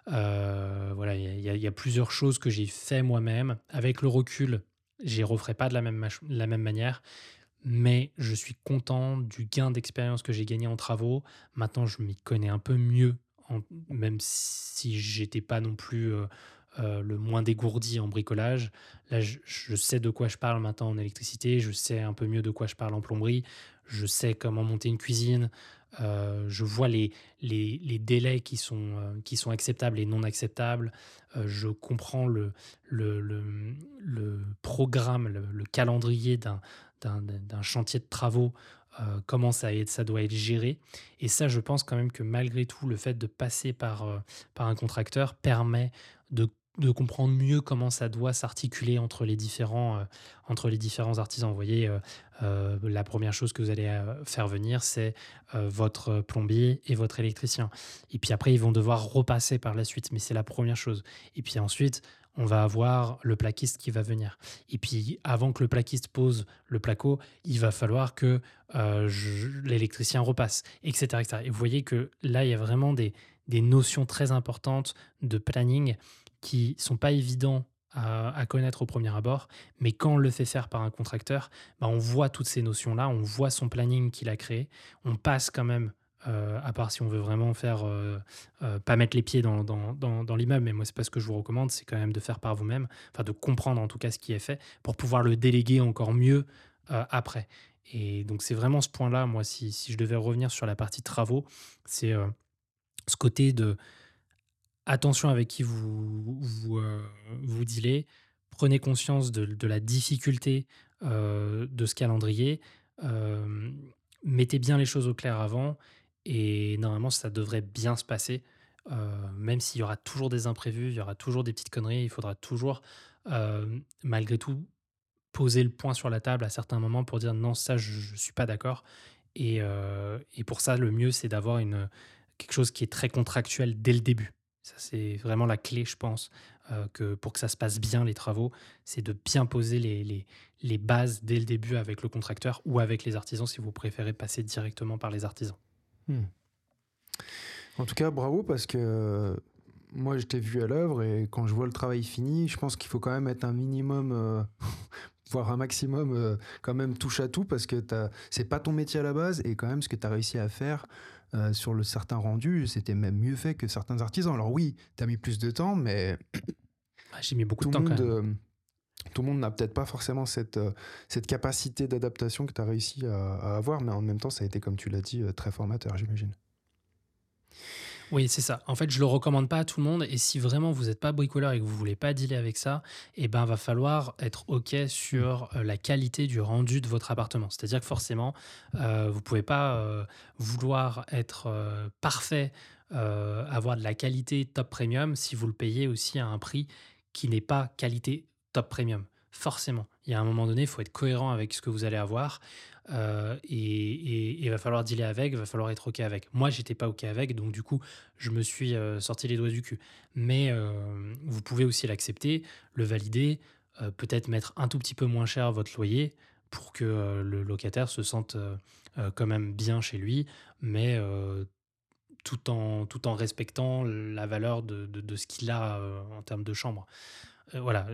Euh, voilà, il y, a- plusieurs choses que j'ai fait moi-même. Avec le recul, j'y referai pas de la même, manière, mais je suis content du gain d'expérience que j'ai gagné en travaux. Maintenant, je m'y connais un peu mieux même si j'étais pas non plus le moins dégourdi en bricolage. Là, je, sais de quoi je parle maintenant en électricité, je sais un peu mieux de quoi je parle en plomberie, je sais comment monter une cuisine, euh, je vois les, délais qui sont, euh, qui sont acceptables et non acceptables. Euh, je comprends le, programme, le, calendrier d'un, chantier de travaux, comment ça, ça doit être géré. Et ça, je pense quand même que malgré tout, le fait de passer par, par un contracteur permet de de comprendre mieux comment ça doit s'articuler entre les différents euh, entre les différents artisans. Vous voyez, euh, euh, la première chose que vous allez faire venir, c'est votre plombier et votre électricien. Et puis après, ils vont devoir repasser par la suite, mais c'est la première chose. Et puis ensuite, on va avoir le plaquiste qui va venir. Et puis, avant que le plaquiste pose le placo, il va falloir que l'électricien repasse, etc., etc. Et vous voyez que là, il y a vraiment des, des notions très importantes de planning qui sont pas évidents à, connaître au premier abord, mais quand on le fait faire par un contracteur, bah on voit toutes ces notions-là, on voit son planning qu'il a créé, on passe quand même, euh, à part si on veut vraiment faire, euh, euh, pas mettre les pieds dans, dans, dans, l'immeuble, mais moi c'est pas ce que je vous recommande, c'est quand même de faire par vous-même, enfin de comprendre en tout cas ce qui est fait, pour pouvoir le déléguer encore mieux après. Et donc c'est vraiment ce point-là, moi si, si, je devais revenir sur la partie travaux, c'est ce côté de attention avec qui vous vous, euh, prenez conscience de, la difficulté euh, de ce calendrier, euh, mettez bien les choses au clair avant, et normalement ça devrait bien se passer, même s'il y aura toujours des imprévus, il y aura toujours des petites conneries, il faudra toujours, malgré tout, poser le point sur la table à certains moments pour dire non, ça je ne suis pas d'accord. Et, et, pour ça, le mieux, c'est d'avoir quelque chose qui est très contractuel dès le début. Ça, c'est vraiment la clé, je pense, euh, que pour que ça se passe bien, les travaux, c'est de bien poser les, les, bases dès le début avec le contracteur ou avec les artisans, si vous préférez passer directement par les artisans. Hmm. En tout cas, bravo, parce que euh, moi, je t'ai vu à l'œuvre et quand je vois le travail fini, je pense qu'il faut quand même être un minimum, euh, *laughs* voire un maximum, quand même touche à tout, parce que c'est pas ton métier à la base et quand même ce que tu as réussi à faire euh, sur le certain rendu, c'était même mieux fait que certains artisans. Alors oui, tu as mis plus de temps, mais... *coughs* J'ai mis beaucoup de temps quand même. Euh, tout le monde n'a peut-être pas forcément cette, euh, cette capacité d'adaptation que tu as réussi à, à, avoir, mais en même temps, ça a été, comme tu l'as dit, très formateur, j'imagine. Oui, c'est ça. En fait, je le recommande pas à tout le monde. Et si vraiment vous n'êtes pas bricoleur et que vous voulez pas dealer avec ça, eh ben, va falloir être OK sur euh, la qualité du rendu de votre appartement. C'est-à-dire que forcément, euh, vous pouvez pas euh, vouloir être parfait, avoir de la qualité top premium si vous le payez aussi à un prix qui n'est pas qualité top premium. Forcément, il y a un moment donné, il faut être cohérent avec ce que vous allez avoir. Euh, et il va falloir dealer avec, il va falloir être OK avec. Moi, j'étais pas OK avec, donc du coup, je me suis euh, sorti les doigts du cul. Mais euh, vous pouvez aussi l'accepter, le valider, peut-être mettre un tout petit peu moins cher votre loyer pour que le locataire se sente quand même bien chez lui, mais tout, en, tout en respectant la valeur de, de, ce qu'il a en termes de chambre voilà,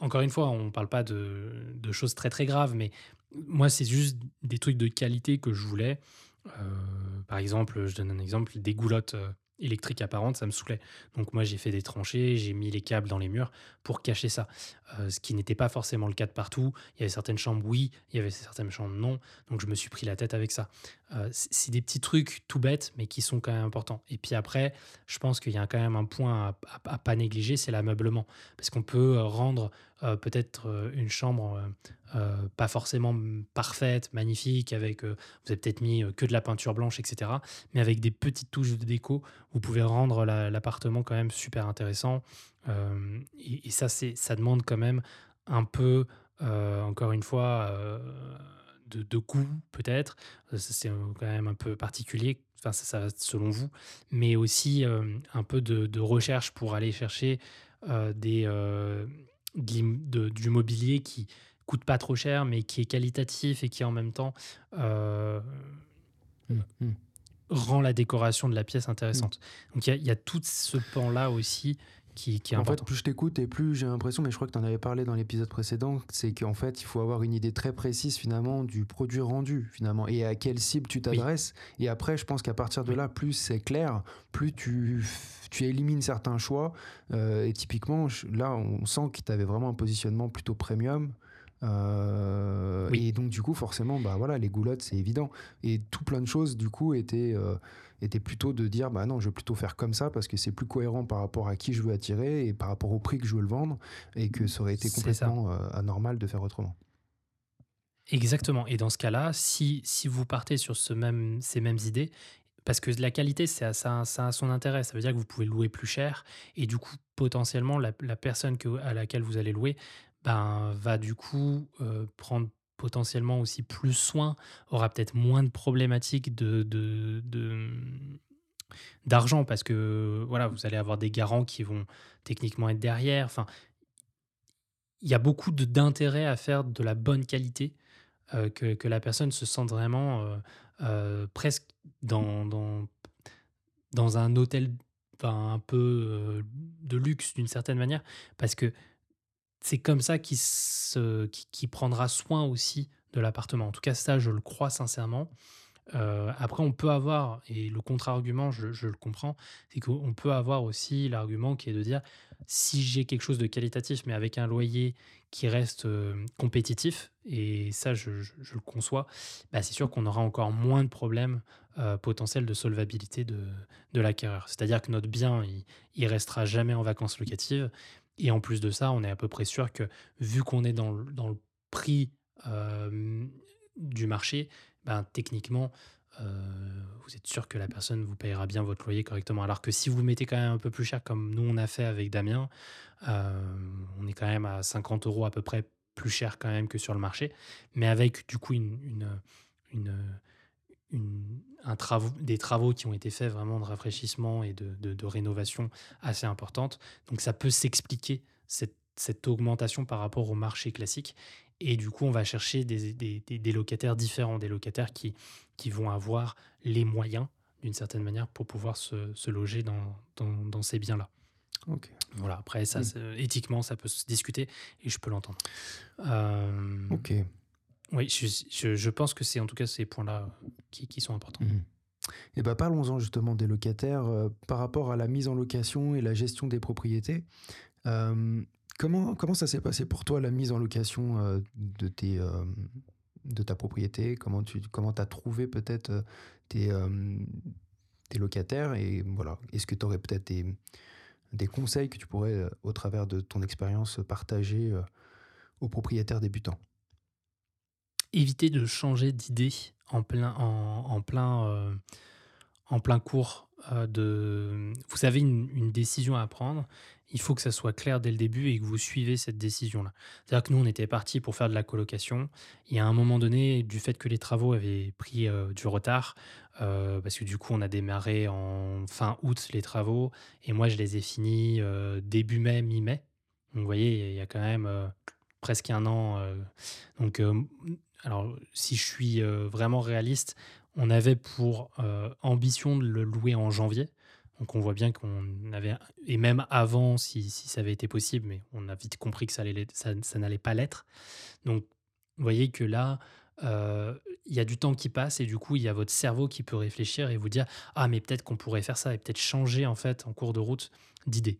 encore une fois, on ne parle pas de, de, choses très très graves, mais moi, c'est juste des trucs de qualité que je voulais. Euh, par exemple, je donne un exemple, des goulottes euh, électriques apparentes, ça me saoulait. Donc moi, j'ai fait des tranchées, j'ai mis les câbles dans les murs pour cacher ça. Euh, ce qui n'était pas forcément le cas de partout. Il y avait certaines chambres, oui, il y avait certaines chambres, non. Donc je me suis pris la tête avec ça. c'est des petits trucs tout bêtes, mais qui sont quand même importants. Et puis après, je pense qu'il y a quand même un point à, à pas négliger, c'est l'ameublement. Parce qu'on peut rendre peut-être une chambre euh, pas forcément parfaite, magnifique, avec, euh, vous avez peut-être mis euh, que de la peinture blanche, etc. Mais avec des petites touches de déco, vous pouvez rendre l'appartement quand même super intéressant. Et, ça, ça demande quand même un peu, encore une fois, de, de goût peut-être. C'est quand même un peu particulier. Enfin, ça, selon vous, mais aussi un peu de, de, recherche pour aller chercher des, du mobilier qui, coûte pas trop cher, mais qui est qualitatif et qui en même temps euh, mmh, mmh. rend la décoration de la pièce intéressante. Mmh. Donc il y, a tout ce pan-là aussi qui, qui est En important. fait, plus je t'écoute et plus j'ai l'impression, mais je crois que tu en avais parlé dans l'épisode précédent, c'est qu'en fait, il faut avoir une idée très précise finalement du produit rendu finalement et à quelle cible tu t'adresses. Et après, je pense qu'à partir de Oui. là, plus c'est clair, plus tu, tu élimines certains choix. Euh, et typiquement, là, on sent que tu avais vraiment un positionnement plutôt premium. Euh, Oui. Et donc, du coup, forcément, bah voilà, les goulottes, c'est évident. Et tout plein de choses, du coup, étaient, euh, étaient plutôt de dire, bah non, je vais plutôt faire comme ça parce que c'est plus cohérent par rapport à qui je veux attirer et par rapport au prix que je veux le vendre et que ça aurait été complètement euh, anormal de faire autrement. Exactement. Et dans ce cas-là, si, si vous partez sur ce même, ces mêmes idées, parce que la qualité, ça, ça, ça a son intérêt. Ça veut dire que vous pouvez louer plus cher. Et du coup, potentiellement, la, la personne que, à laquelle vous allez louer ben, va du coup prendre potentiellement aussi plus soin, aura peut-être moins de problématiques de, de- d'argent parce que voilà, vous allez avoir des garants qui vont techniquement être derrière. Enfin, il y a beaucoup d'intérêt à faire de la bonne qualité, que, que la personne se sente vraiment presque dans, dans, dans un hôtel enfin, un peu de luxe d'une certaine manière, parce que c'est comme ça qu'il qu'il prendra soin aussi de l'appartement. En tout cas, ça, je le crois sincèrement. Euh, après, on peut avoir, et le contre-argument, je, je le comprends, c'est qu'on peut avoir aussi l'argument qui est de dire si j'ai quelque chose de qualitatif, mais avec un loyer qui reste euh, compétitif, et ça, je, je- je le conçois, bah, c'est sûr qu'on aura encore moins de problèmes euh, potentiels de solvabilité de, de l'acquéreur. C'est-à-dire que notre bien, il, il restera jamais en vacances locatives. Et en plus de ça, on est à peu près sûr que vu qu'on est dans le, prix du marché, ben, techniquement, vous êtes sûr que la personne vous payera bien votre loyer correctement. Alors que si vous mettez quand même un peu plus cher, comme nous on a fait avec Damien, on est quand même à 50 euros à peu près plus cher quand même que sur le marché, mais avec du coup une- une- un travaux, des travaux qui ont été faits vraiment de rafraîchissement et de, de- de rénovation assez importante. Donc ça peut s'expliquer cette, cette augmentation par rapport au marché classique. Et du coup, on va chercher des, des- des- des locataires différents, des locataires qui, qui vont avoir les moyens, d'une certaine manière, pour pouvoir se, se loger dans, dans, dans ces biens-là. Voilà, après, ça, c'est- éthiquement, ça peut se discuter et je peux l'entendre. Euh, Ok. Oui, je, pense que c'est en tout cas ces points-là qui, qui sont importants. Mhm. Et bah parlons-en justement des locataires euh, par rapport à la mise en location et la gestion des propriétés. Euh, comment, comment ça s'est passé pour toi la mise en location euh, de, tes, euh, de ta propriété? Comment tu comment as trouvé peut-être euh, tes, euh, tes locataires? Et voilà, est-ce que tu aurais peut-être des, des conseils que tu pourrais, euh, au travers de ton expérience, partager euh, aux propriétaires débutants? Éviter de changer d'idée en plein, en, plein, euh, en plein cours euh, de. Vous avez une, décision à prendre. Il faut que ça soit clair dès le début et que vous suivez cette décision-là. C'est-à-dire que nous, on était parti pour faire de la colocation. Et à un moment donné, du fait que les travaux avaient pris euh, du retard, parce que du coup, on a démarré en fin août les travaux, et moi, je les ai finis début mai, mi-mai. Vous voyez, il y a quand même presque un an. donc, alors, si je suis euh, vraiment réaliste, on avait pour euh, ambition de le louer en janvier. Donc, on voit bien qu'on avait, et même avant, si, si ça avait été possible, mais on a vite compris que ça, n'allait pas l'être. Donc, vous voyez que là, euh, il y a du temps qui passe et du coup, il y a votre cerveau qui peut réfléchir et vous dire Ah, mais peut-être qu'on pourrait faire ça et peut-être changer en fait en cours de route d'idée.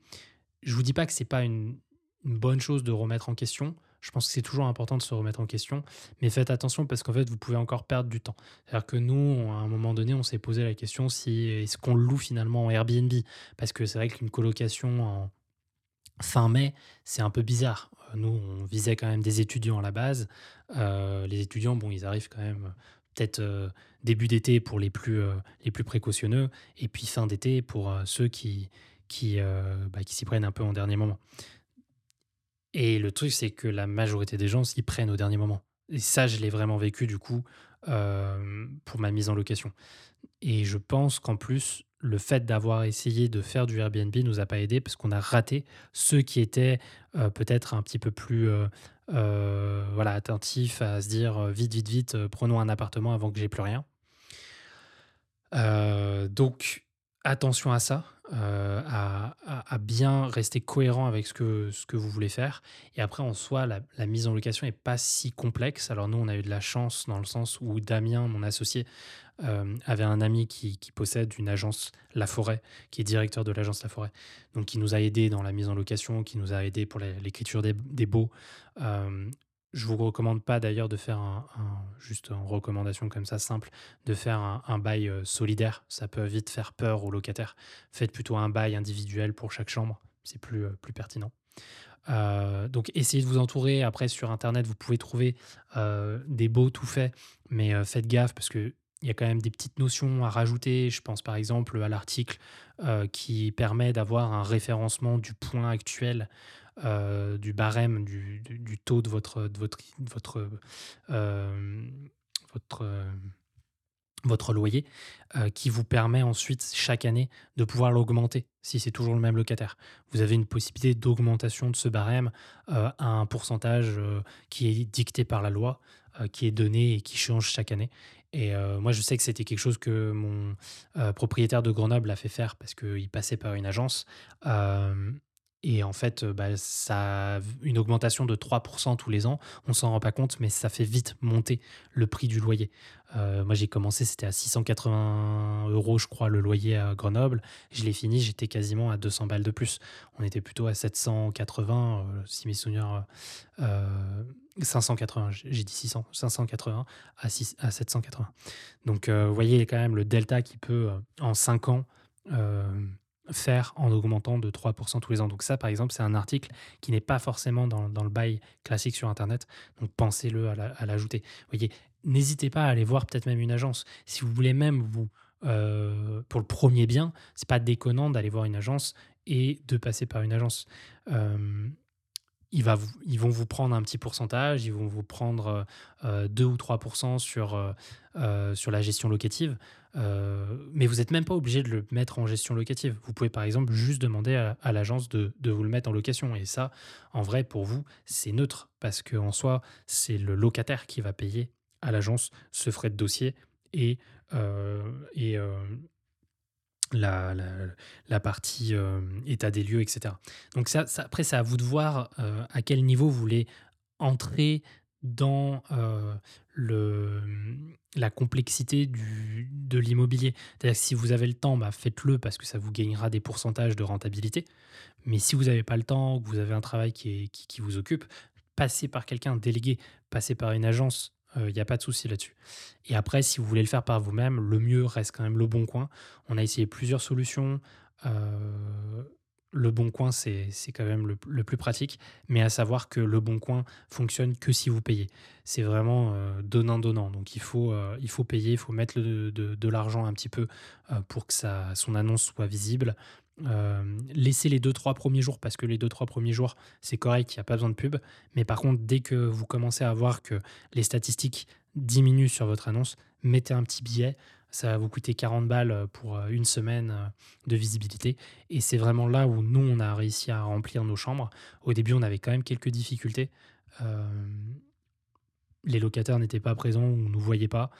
Je vous dis pas que c'est pas une bonne chose de remettre en question. Je pense que c'est toujours important de se remettre en question, mais faites attention parce qu'en fait, vous pouvez encore perdre du temps. C'est-à-dire que nous, à un moment donné, on s'est posé la question si est-ce qu'on loue finalement en Airbnb? Parce que c'est vrai qu'une colocation en fin mai, c'est un peu bizarre. Euh, Nous, on visait quand même des étudiants à la base. Euh, les étudiants, bon, ils arrivent quand même euh, peut-être début d'été pour les plus, les plus précautionneux, et puis fin d'été pour ceux qui, qui, bah, qui s'y prennent un peu en dernier moment. Et le truc, c'est que la majorité des gens s'y prennent au dernier moment. Et ça, je l'ai vraiment vécu du coup euh, pour ma mise en location. Et je pense qu'en plus, le fait d'avoir essayé de faire du Airbnb nous a pas aidé parce qu'on a raté ceux qui étaient euh, peut-être un petit peu plus euh, voilà, attentifs à se dire vite, vite, vite, prenons un appartement avant que j'ai plus rien. Donc, attention à ça. À, à, bien rester cohérent avec ce que, vous voulez faire. Et après, en soi, la, mise en location n'est pas si complexe. Alors nous, on a eu de la chance dans le sens où Damien, mon associé, euh, avait un ami qui, possède une agence La Forêt, qui est directeur de l'agence La Forêt, donc qui nous a aidé dans la mise en location, qui nous a aidé pour l'écriture des, des baux. Euh, je vous recommande pas d'ailleurs de faire un, juste une recommandation comme ça simple, de faire un, bail euh, solidaire. Ça peut vite faire peur aux locataires. Faites plutôt un bail individuel pour chaque chambre. C'est plus, plus pertinent. donc essayez de vous entourer. Après sur internet, vous pouvez trouver des baux tout faits, mais faites gaffe parce que il y a quand même des petites notions à rajouter. Je pense par exemple à l'article euh, qui permet d'avoir un référencement du point actuel, euh, du barème, du, taux de votre, de votre, votre, euh, votre, votre loyer, qui vous permet ensuite chaque année de pouvoir l'augmenter si c'est toujours le même locataire. Vous avez une possibilité d'augmentation de ce barème à un pourcentage qui est dicté par la loi, qui est donné et qui change chaque année. Et euh, moi, je sais que c'était quelque chose que mon euh, propriétaire de Grenoble a fait faire parce qu'il passait par une agence. Euh, et en fait, bah, ça a une augmentation de 3% tous les ans. On s'en rend pas compte, mais ça fait vite monter le prix du loyer. moi, j'ai commencé, c'était à 680 euros, je crois, le loyer à Grenoble. Je l'ai fini, j'étais quasiment à 200 balles de plus. On était plutôt à 780, si mes souvenirs 580, j'ai dit 600, 580 à, 6, à 780. Donc, euh, vous voyez quand même le delta qui peut, euh, en 5 ans, euh, faire en augmentant de 3% tous les ans. Donc ça, par exemple, c'est un article qui n'est pas forcément dans, le bail classique sur Internet. Donc pensez-le à l'ajouter. vous voyez, n'hésitez pas à aller voir peut-être même une agence. Si vous voulez même vous... pour le premier bien, c'est pas déconnant d'aller voir une agence et de passer par une agence va ils vont vous prendre un petit pourcentage, ils vont vous prendre euh, 2 ou 3 sur, euh, euh, sur la gestion locative, euh, mais vous n'êtes même pas obligé de le mettre en gestion locative. Vous pouvez par exemple juste demander à, l'agence de, vous le mettre en location. Et ça, en vrai, pour vous, c'est neutre, parce qu'en soi, c'est le locataire qui va payer à l'agence ce frais de dossier et, et la, la, partie euh, état des lieux, etc. Donc ça, après, c'est à vous de voir euh, à quel niveau vous voulez entrer dans euh, le, la complexité du, de l'immobilier. C'est-à-dire que si vous avez le temps, bah, faites-le parce que ça vous gagnera des pourcentages de rentabilité. Mais si vous n'avez pas le temps, que vous avez un travail qui, qui, vous occupe, passez par quelqu'un, délégué, passez par une agence il euh, n'y a pas de souci là-dessus. Et après, si vous voulez le faire par vous-même, le mieux reste quand même le bon coin. On a essayé plusieurs solutions. Euh, le bon coin, c'est quand même le, plus pratique, mais à savoir que le bon coin fonctionne que si vous payez. C'est vraiment euh, donnant-donnant. Donc il faut, il faut payer, il faut mettre de, l'argent un petit peu pour que ça, son annonce soit visible. Euh, laissez les 2-3 premiers jours parce que les 2-3 premiers jours, c'est correct, il n'y a pas besoin de pub. Mais par contre, dès que vous commencez à voir que les statistiques diminuent sur votre annonce, mettez un petit billet. Ça va vous coûter 40 balles pour euh, une semaine euh, de visibilité. Et c'est vraiment là où nous, on a réussi à remplir nos chambres. Au début, on avait quand même quelques difficultés. les locataires n'étaient pas présents, on ne nous voyait pas.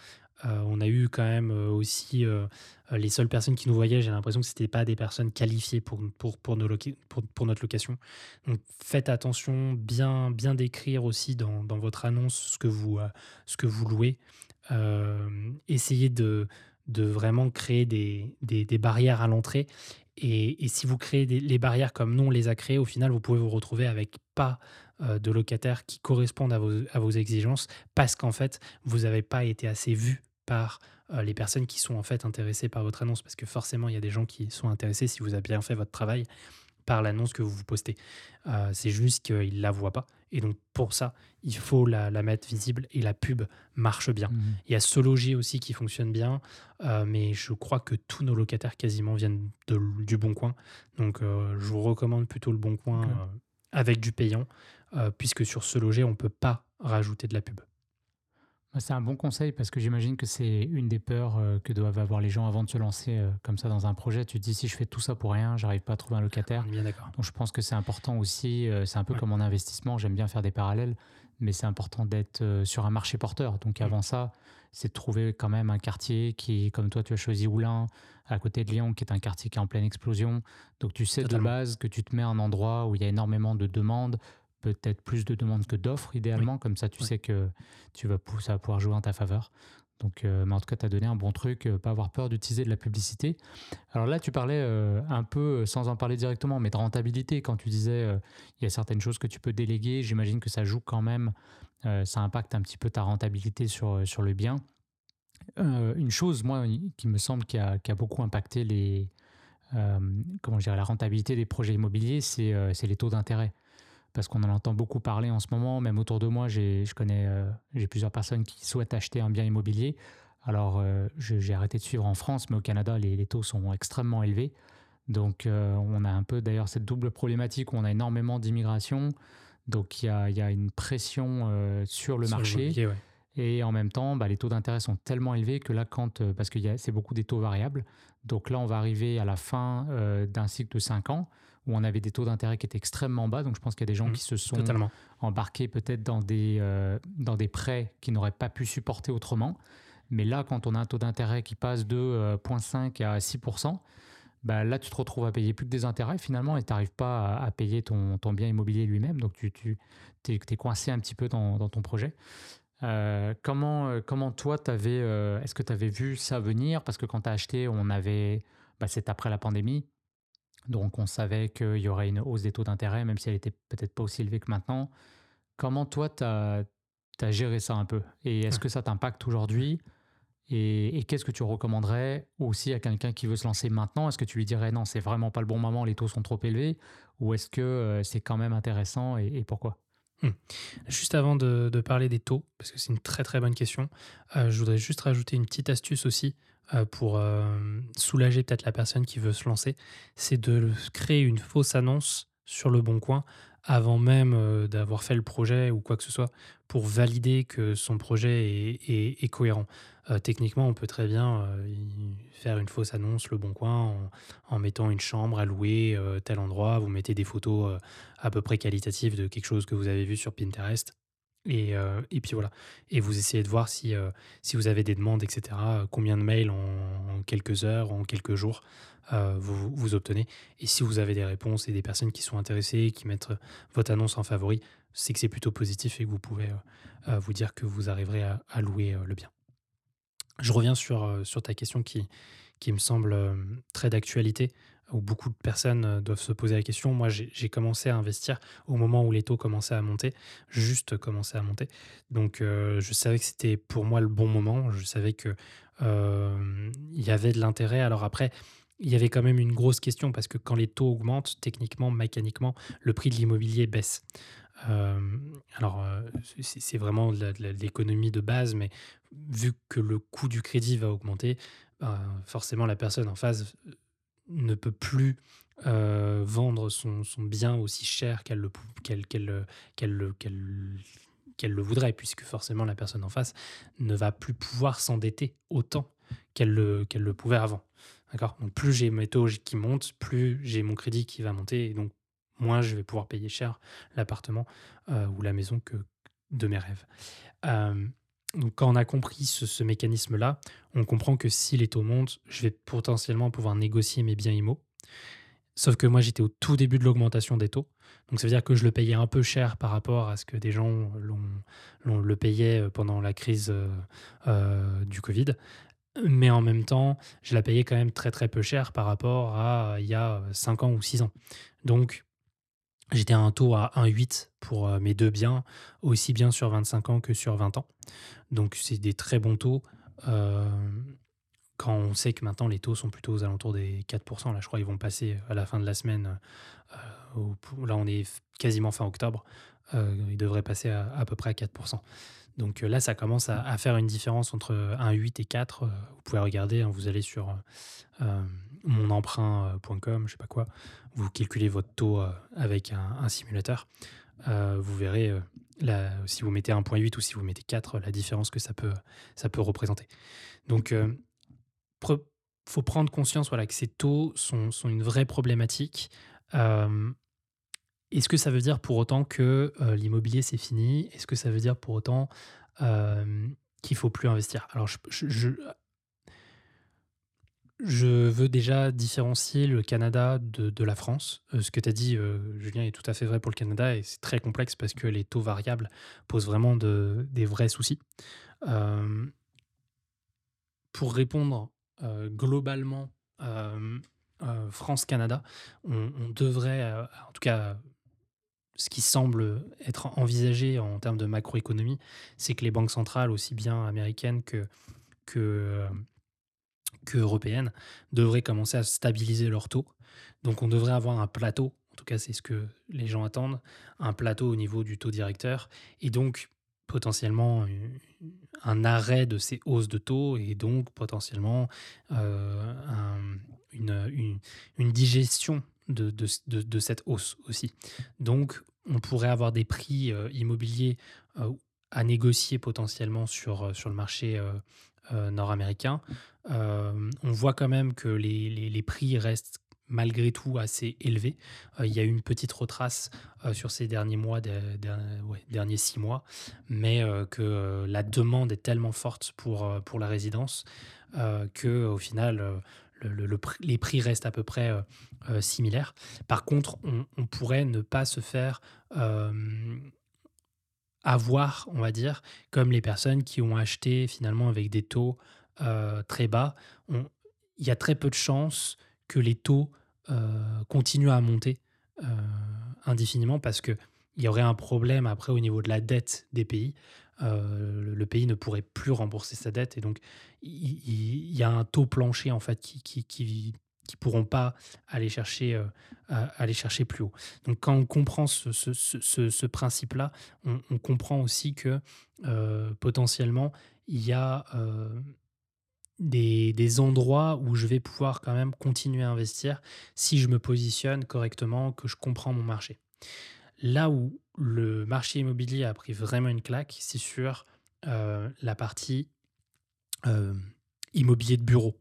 Euh, on a eu quand même euh, aussi euh, les seules personnes qui nous voyaient, j'ai l'impression que ce n'étaient pas des personnes qualifiées pour, pour, pour, notre location. Donc faites attention, bien, bien décrire aussi dans, dans votre annonce ce que vous, ce que vous louez. Essayez de, de vraiment créer des, des, barrières à l'entrée. Et, et, si vous créez des, les barrières comme nous on les a créées, au final, vous pouvez vous retrouver avec pas de locataires qui correspondent à vos, à vos exigences parce qu'en fait, vous n'avez pas été assez vu par euh, les personnes qui sont en fait intéressées par votre annonce, parce que forcément, il y a des gens qui sont intéressés si vous avez bien fait votre travail par l'annonce que vous vous postez. Euh, c'est juste qu'ils ne la voient pas. Et donc, pour ça, il faut la, mettre visible et la pub marche bien. Mmh il y a Sology aussi qui fonctionne bien, euh, mais je crois que tous nos locataires quasiment viennent de, du Bon Coin. Donc, je vous recommande plutôt le Bon Coin avec du payant, puisque sur Sologer, on ne peut pas rajouter de la pub. C'est un bon conseil parce que j'imagine que c'est une des peurs euh, que doivent avoir les gens avant de se lancer euh, comme ça dans un projet. Tu te dis si je fais tout ça pour rien, j'arrive pas à trouver un locataire. Bien d'accord. Donc je pense que c'est important aussi. Euh, c'est un peu comme mon investissement. J'aime bien faire des parallèles, mais c'est important d'être sur un marché porteur. Donc Mmh. avant ça, c'est de trouver quand même un quartier qui, comme toi, tu as choisi Oulin, à côté de Lyon, qui est un quartier qui est en pleine explosion. Donc tu sais de base que tu te mets à un endroit où il y a énormément de demandes, peut-être plus de demandes que d'offres Oui, idéalement. Comme ça, tu oui. sais que tu vas, ça va pouvoir jouer en ta faveur. Donc, euh, mais en tout cas, tu as donné un bon truc, euh, pas avoir peur d'utiliser de la publicité. Alors là, tu parlais euh, un peu, sans en parler directement, mais de rentabilité. Quand tu disais, il y a certaines choses que tu peux déléguer, j'imagine que ça joue quand même, ça impacte un petit peu ta rentabilité sur, sur le bien. Une chose, moi, qui me semble qui a, qui a beaucoup impacté les, comment je dirais, la rentabilité des projets immobiliers, c'est c'est les taux d'intérêt. Parce qu'on en entend beaucoup parler en ce moment, même autour de moi, j'ai- je connais euh, j'ai plusieurs personnes qui souhaitent acheter un bien immobilier. Alors, euh, je- j'ai arrêté de suivre en France, mais au Canada, les, les taux sont extrêmement élevés. Donc, euh, on a un peu d'ailleurs cette double problématique où on a énormément d'immigration. Donc, il y a, y a une pression sur le Sur marché. ouais. Et en même temps, bah, les taux d'intérêt sont tellement élevés que là, quand, parce que y a- c'est beaucoup des taux variables, donc là, on va arriver à la fin d'un cycle de 5 ans où on avait des taux d'intérêt qui étaient extrêmement bas. Donc je pense qu'il y a des gens Mhm. qui se sont Totalement. embarqués peut-être dans, des, euh, dans des prêts qu'ils n'auraient pas pu supporter autrement. Mais là, quand on a un taux d'intérêt qui passe de euh, 0,5 à 6%, bah, là, tu te retrouves à payer plus que des intérêts finalement et tu n'arrives pas à, à payer ton, ton bien immobilier lui-même. Donc tu, tu es, coincé un petit peu dans, dans ton projet. Euh, comment, euh, comment toi, t'avais, euh, est-ce que tu avais vu ça venir? Parce que quand tu as acheté, on avait, bah, c'est après la pandémie, donc on savait qu'il y aurait une hausse des taux d'intérêt, même si elle était peut-être pas aussi élevée que maintenant. Comment toi, tu as, géré ça un peu? Et est-ce que ça t'impacte aujourd'hui? Et, qu'est-ce que tu recommanderais aussi à quelqu'un qui veut se lancer maintenant? Est-ce que tu lui dirais non, c'est vraiment pas le bon moment, les taux sont trop élevés? Ou est-ce que euh, c'est quand même intéressant et, pourquoi? Juste avant de, parler des taux, parce que c'est une très très bonne question, euh, je voudrais juste rajouter une petite astuce aussi pour euh, soulager peut-être la personne qui veut se lancer, c'est de créer une fausse annonce sur le bon coin avant même euh, d'avoir fait le projet ou quoi que ce soit pour valider que son projet est, cohérent. Euh, techniquement, on peut très bien euh, faire une fausse annonce le bon coin en, mettant une chambre à louer euh, tel endroit, vous mettez des photos euh, à peu près qualitatif de quelque chose que vous avez vu sur Pinterest. Et, euh, et puis voilà. Et vous essayez de voir si, euh, si vous avez des demandes, etc. euh, Combien de mails en, quelques heures, en quelques jours vous, vous obtenez. Et si vous avez des réponses et des personnes qui sont intéressées, qui mettent votre annonce en favori, c'est que c'est plutôt positif et que vous pouvez vous dire que vous arriverez à, à louer le bien. Je reviens sur, sur ta question qui, qui me semble très d'actualité, où beaucoup de personnes euh, doivent se poser la question. Moi, j'ai commencé à investir au moment où les taux commençaient à monter, juste commençaient à monter. Donc, euh, je savais que c'était pour moi le bon moment. Je savais que euh, y avait de l'intérêt. Alors après, il y avait quand même une grosse question parce que quand les taux augmentent, techniquement, mécaniquement, le prix de l'immobilier baisse. Alors, c'est vraiment l'économie de base, mais vu que le coût du crédit va augmenter, ben, forcément la personne en face ne peut plus euh, vendre son, bien aussi cher qu'elle le, voudrait, puisque forcément la personne en face ne va plus pouvoir s'endetter autant qu'elle le, pouvait avant. D'accord? Plus j'ai mes taux qui montent, plus j'ai mon crédit qui va monter, et donc moins je vais pouvoir payer cher l'appartement euh, ou la maison que de mes rêves. Euh, donc quand on a compris ce, mécanisme-là, on comprend que si les taux montent, je vais potentiellement pouvoir négocier mes biens IMO. Sauf que moi, j'étais au tout début de l'augmentation des taux. Donc ça veut dire que je le payais un peu cher par rapport à ce que des gens le payaient euh, pendant la crise euh, euh, du Covid. Mais en même temps, je la payais quand même très très peu cher par rapport à il y a 5 ans ou 6 ans. Donc j'étais à un taux à 1,8 pour euh, mes deux biens, aussi bien sur 25 ans que sur 20 ans. Donc c'est des très bons taux. euh, quand on sait que maintenant les taux sont plutôt aux alentours des 4%, là je crois qu'ils vont passer à la fin de la semaine, euh, là on est quasiment fin octobre, euh, ils devraient passer à, à peu près à 4%. Donc euh, là ça commence à, faire une différence entre 1,8 et 4. euh, vous pouvez regarder, hein, vous allez sur euh, monemprunt.com, je sais pas quoi, vous calculez votre taux euh, avec un, simulateur, euh, vous verrez euh, si vous mettez 1,8 ou si vous mettez 4, la différence que ça peut, représenter. Donc, euh, pre- faut prendre conscience voilà, que ces taux sont, une vraie problématique. euh, Est-ce que ça veut dire pour autant que l'immobilier c'est fini? Est-ce que ça veut dire pour autant qu'il faut plus investir? Alors je, veux déjà différencier le Canada de, la France. ce que tu as dit, Julien, est tout à fait vrai pour le Canada et c'est très complexe parce que les taux variables posent vraiment de, des vrais soucis. pour répondre globalement France-Canada, on, devrait, en tout cas ce qui semble être envisagé en termes de macroéconomie, c'est que les banques centrales, aussi bien américaines que, euh, que européennes, devraient commencer à stabiliser leurs taux. Donc on devrait avoir un plateau, en tout cas c'est ce que les gens attendent, un plateau au niveau du taux directeur, et donc potentiellement un arrêt de ces hausses de taux, et donc potentiellement euh, une digestion de, de, cette hausse aussi. Donc, on pourrait avoir des prix euh, immobiliers euh, à négocier potentiellement sur, euh, sur le marché nord-américain. on voit quand même que les, les, prix restent malgré tout assez élevés. il y a eu une petite retrace sur ces derniers mois, des, derniers six mois, mais que la demande est tellement forte pour, pour la résidence que au final les prix restent à peu près euh, euh, similaires. Par contre, on, pourrait ne pas se faire euh, avoir, on va dire, comme les personnes qui ont acheté finalement avec des taux très bas. Il y a très peu de chances que les taux continuent à monter indéfiniment parce qu'il y aurait un problème après au niveau de la dette des pays. Le pays ne pourrait plus rembourser sa dette et donc il, y a un taux plancher en fait qui, qui, pourront pas aller chercher, euh, aller chercher plus haut. Donc quand on comprend ce, ce, principe-là, on, comprend aussi que euh, potentiellement il y a euh, des, des, endroits où je vais pouvoir quand même continuer à investir si je me positionne correctement, que je comprends mon marché. Là où le marché immobilier a pris vraiment une claque, c'est sur la partie euh, immobilier de bureau.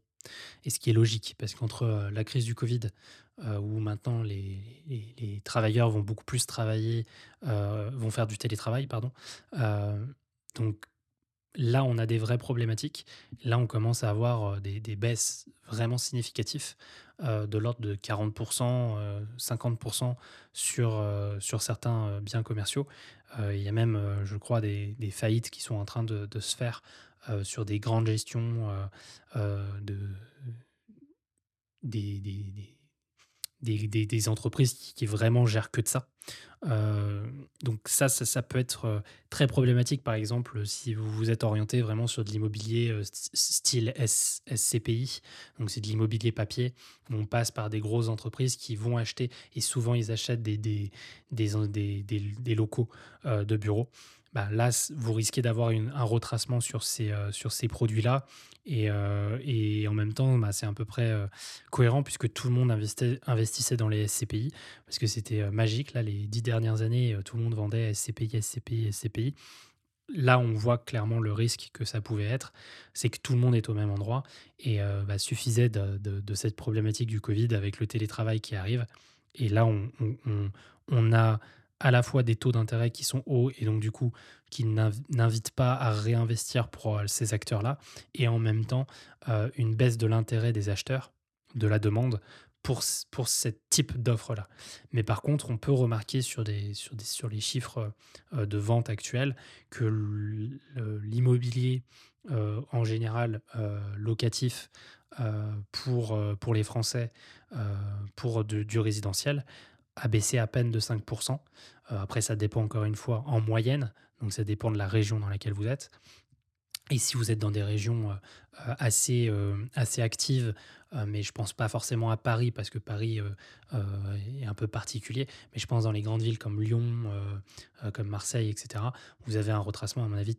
Et ce qui est logique, parce qu'entre euh, la crise du Covid, euh, où maintenant les, les, travailleurs vont beaucoup plus travailler, vont faire du télétravail, pardon. donc là, on a des vraies problématiques. Là, on commence à avoir des, des baisses vraiment significatives de l'ordre de 40%, 50% sur, sur certains biens commerciaux. il y a même, je crois, des, faillites qui sont en train de, se faire euh, sur des grandes gestions euh, euh, de, des, des, entreprises qui, vraiment gèrent que de ça. donc ça, ça, peut être très problématique, par exemple, si vous vous êtes orienté vraiment sur de l'immobilier style SCPI, donc c'est de l'immobilier papier, on passe par des grosses entreprises qui vont acheter, et souvent ils achètent des, des, des locaux de bureaux. Bah, là, vous risquez d'avoir un retracement sur ces, euh, sur ces produits-là. Et, euh, et, en même temps, bah, c'est à peu près euh, cohérent puisque tout le monde investissait dans les SCPI parce que c'était magique. Là, les dix dernières années, tout le monde vendait SCPI, SCPI, SCPI. Là, on voit clairement le risque que ça pouvait être, c'est que tout le monde est au même endroit et bah, suffisait de, cette problématique du Covid avec le télétravail qui arrive. Et là, on, on a à la fois des taux d'intérêt qui sont hauts et donc du coup qui n'invitent pas à réinvestir pour euh, ces acteurs-là, et en même temps euh, une baisse de l'intérêt des acheteurs, de la demande pour, pour ce type d'offre-là. Mais par contre, on peut remarquer sur, des, sur, des, sur les chiffres euh, de vente actuels que l'immobilier en général locatif pour, pour les Français pour du résidentiel a baissé à peine de 5%. Euh, après, ça dépend encore une fois en moyenne, donc ça dépend de la région dans laquelle vous êtes. Et si vous êtes dans des régions euh, euh, assez, assez actives, mais je pense pas forcément à Paris, parce que Paris est un peu particulier, mais je pense dans les grandes villes comme Lyon, comme Marseille, etc., vous avez un retracement, à mon avis,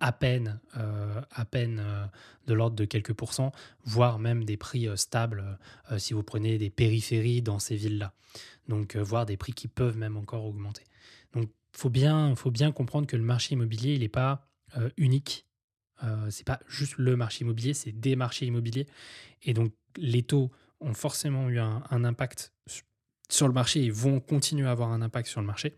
à peine, à peine de l'ordre de quelques pourcents, voire même des prix stables si vous prenez des périphéries dans ces villes-là donc euh, voir des prix qui peuvent même encore augmenter. Donc faut bien, faut bien comprendre que le marché immobilier, il n'est pas euh, unique. Euh, c'est pas juste le marché immobilier, c'est des marchés immobiliers. Et donc les taux ont forcément eu un, impact sur le marché et vont continuer à avoir un impact sur le marché.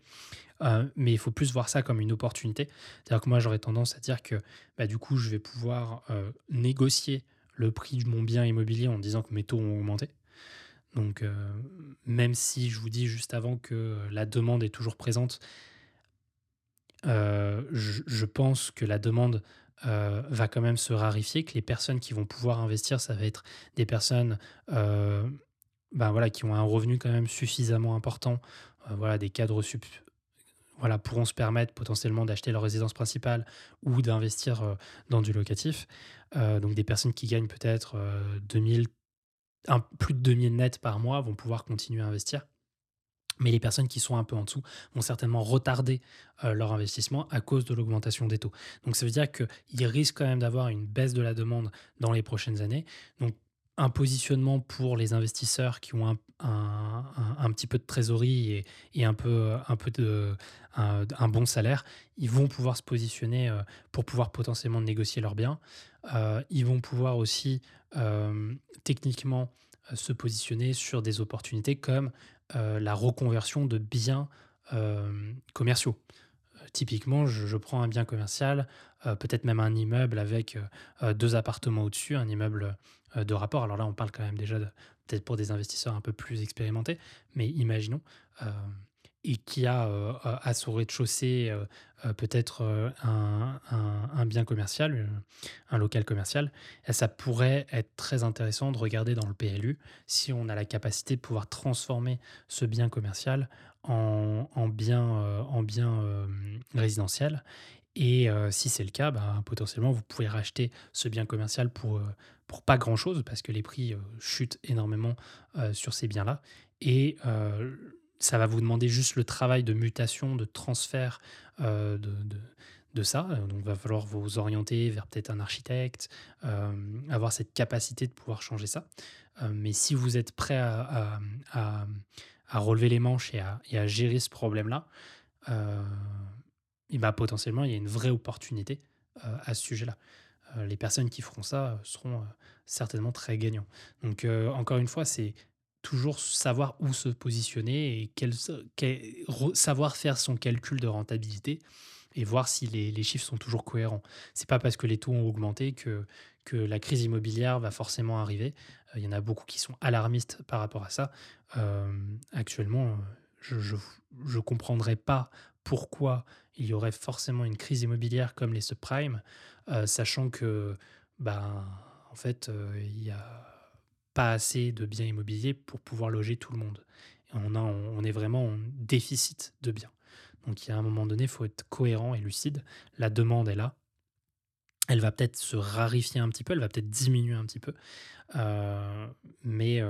Euh, mais il faut plus voir ça comme une opportunité. C'est-à-dire que moi, j'aurais tendance à dire que bah, du coup, je vais pouvoir euh, négocier le prix de mon bien immobilier en disant que mes taux ont augmenté. Donc, euh, même si je vous dis juste avant que la demande est toujours présente, je, pense que la demande va quand même se rarifier, que les personnes qui vont pouvoir investir, ça va être des personnes ben voilà, qui ont un revenu quand même suffisamment important, voilà, des cadres sup pourront se permettre potentiellement d'acheter leur résidence principale ou d'investir euh, dans du locatif. Euh, donc des personnes qui gagnent peut-être 2000, euh, un, plus de 2000 nets par mois vont pouvoir continuer à investir. Mais les personnes qui sont un peu en dessous vont certainement retarder leur investissement à cause de l'augmentation des taux. Donc ça veut dire qu'il risque quand même d'avoir une baisse de la demande dans les prochaines années. Donc un positionnement pour les investisseurs qui ont un, petit peu de trésorerie et, un, peu, de, bon salaire, ils vont pouvoir se positionner euh, pour pouvoir potentiellement négocier leurs biens. Euh, ils vont pouvoir aussi euh, techniquement se positionner sur des opportunités comme la reconversion de biens commerciaux. Typiquement, je, prends un bien commercial, peut-être même un immeuble avec deux appartements au-dessus, un immeuble euh, de rapport. Alors là, on parle quand même déjà peut-être pour des investisseurs un peu plus expérimentés, mais imaginons. Euh, et qui a euh, à son rez-de-chaussée peut-être un, bien commercial, un local commercial, et ça pourrait être très intéressant de regarder dans le PLU si on a la capacité de pouvoir transformer ce bien commercial en, bien, en bien résidentiel. Et si c'est le cas, bah, potentiellement, vous pouvez racheter ce bien commercial pour pour pas grand-chose, parce que les prix euh, chutent énormément euh, sur ces biens-là. Et euh, ça va vous demander juste le travail de mutation, de transfert de, de, ça. Donc, il va falloir vous orienter vers peut-être un architecte, avoir cette capacité de pouvoir changer ça. mais si vous êtes prêt à, relever les manches et à, à gérer ce problème-là, bah, potentiellement, il y a une vraie opportunité à ce sujet-là. Euh, les personnes qui feront ça euh, seront euh, certainement très gagnants. Donc, encore une fois, c'est toujours savoir où se positionner et savoir faire son calcul de rentabilité et voir si les, chiffres sont toujours cohérents. C'est pas parce que les taux ont augmenté que la crise immobilière va forcément arriver. Il y en a beaucoup qui sont alarmistes par rapport à ça. actuellement, je ne comprendrais pas pourquoi il y aurait forcément une crise immobilière comme les subprimes, euh, sachant que, ben, en fait, euh, il n'y a pas assez de biens immobiliers pour pouvoir loger tout le monde. on, a, on est vraiment en déficit de biens. Donc, il y a un moment donné, il faut être cohérent et lucide. La demande est là. Elle va peut-être se rarifier un petit peu, elle va peut-être diminuer un petit peu, euh, mais,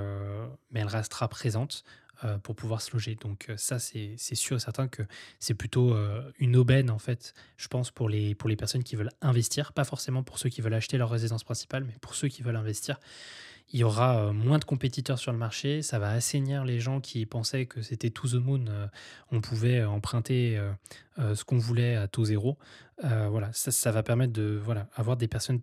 mais elle restera présente. Euh, pour pouvoir se loger. Donc euh, ça, c'est sûr et certain que c'est plutôt euh, une aubaine, en fait, je pense, pour les, pour les personnes qui veulent investir, pas forcément pour ceux qui veulent acheter leur résidence principale, mais pour ceux qui veulent investir. Il y aura moins de compétiteurs sur le marché, ça va assainir les gens qui pensaient que c'était to the moon, on pouvait emprunter ce qu'on voulait à taux zéro. voilà, ça, va permettre de avoir des personnes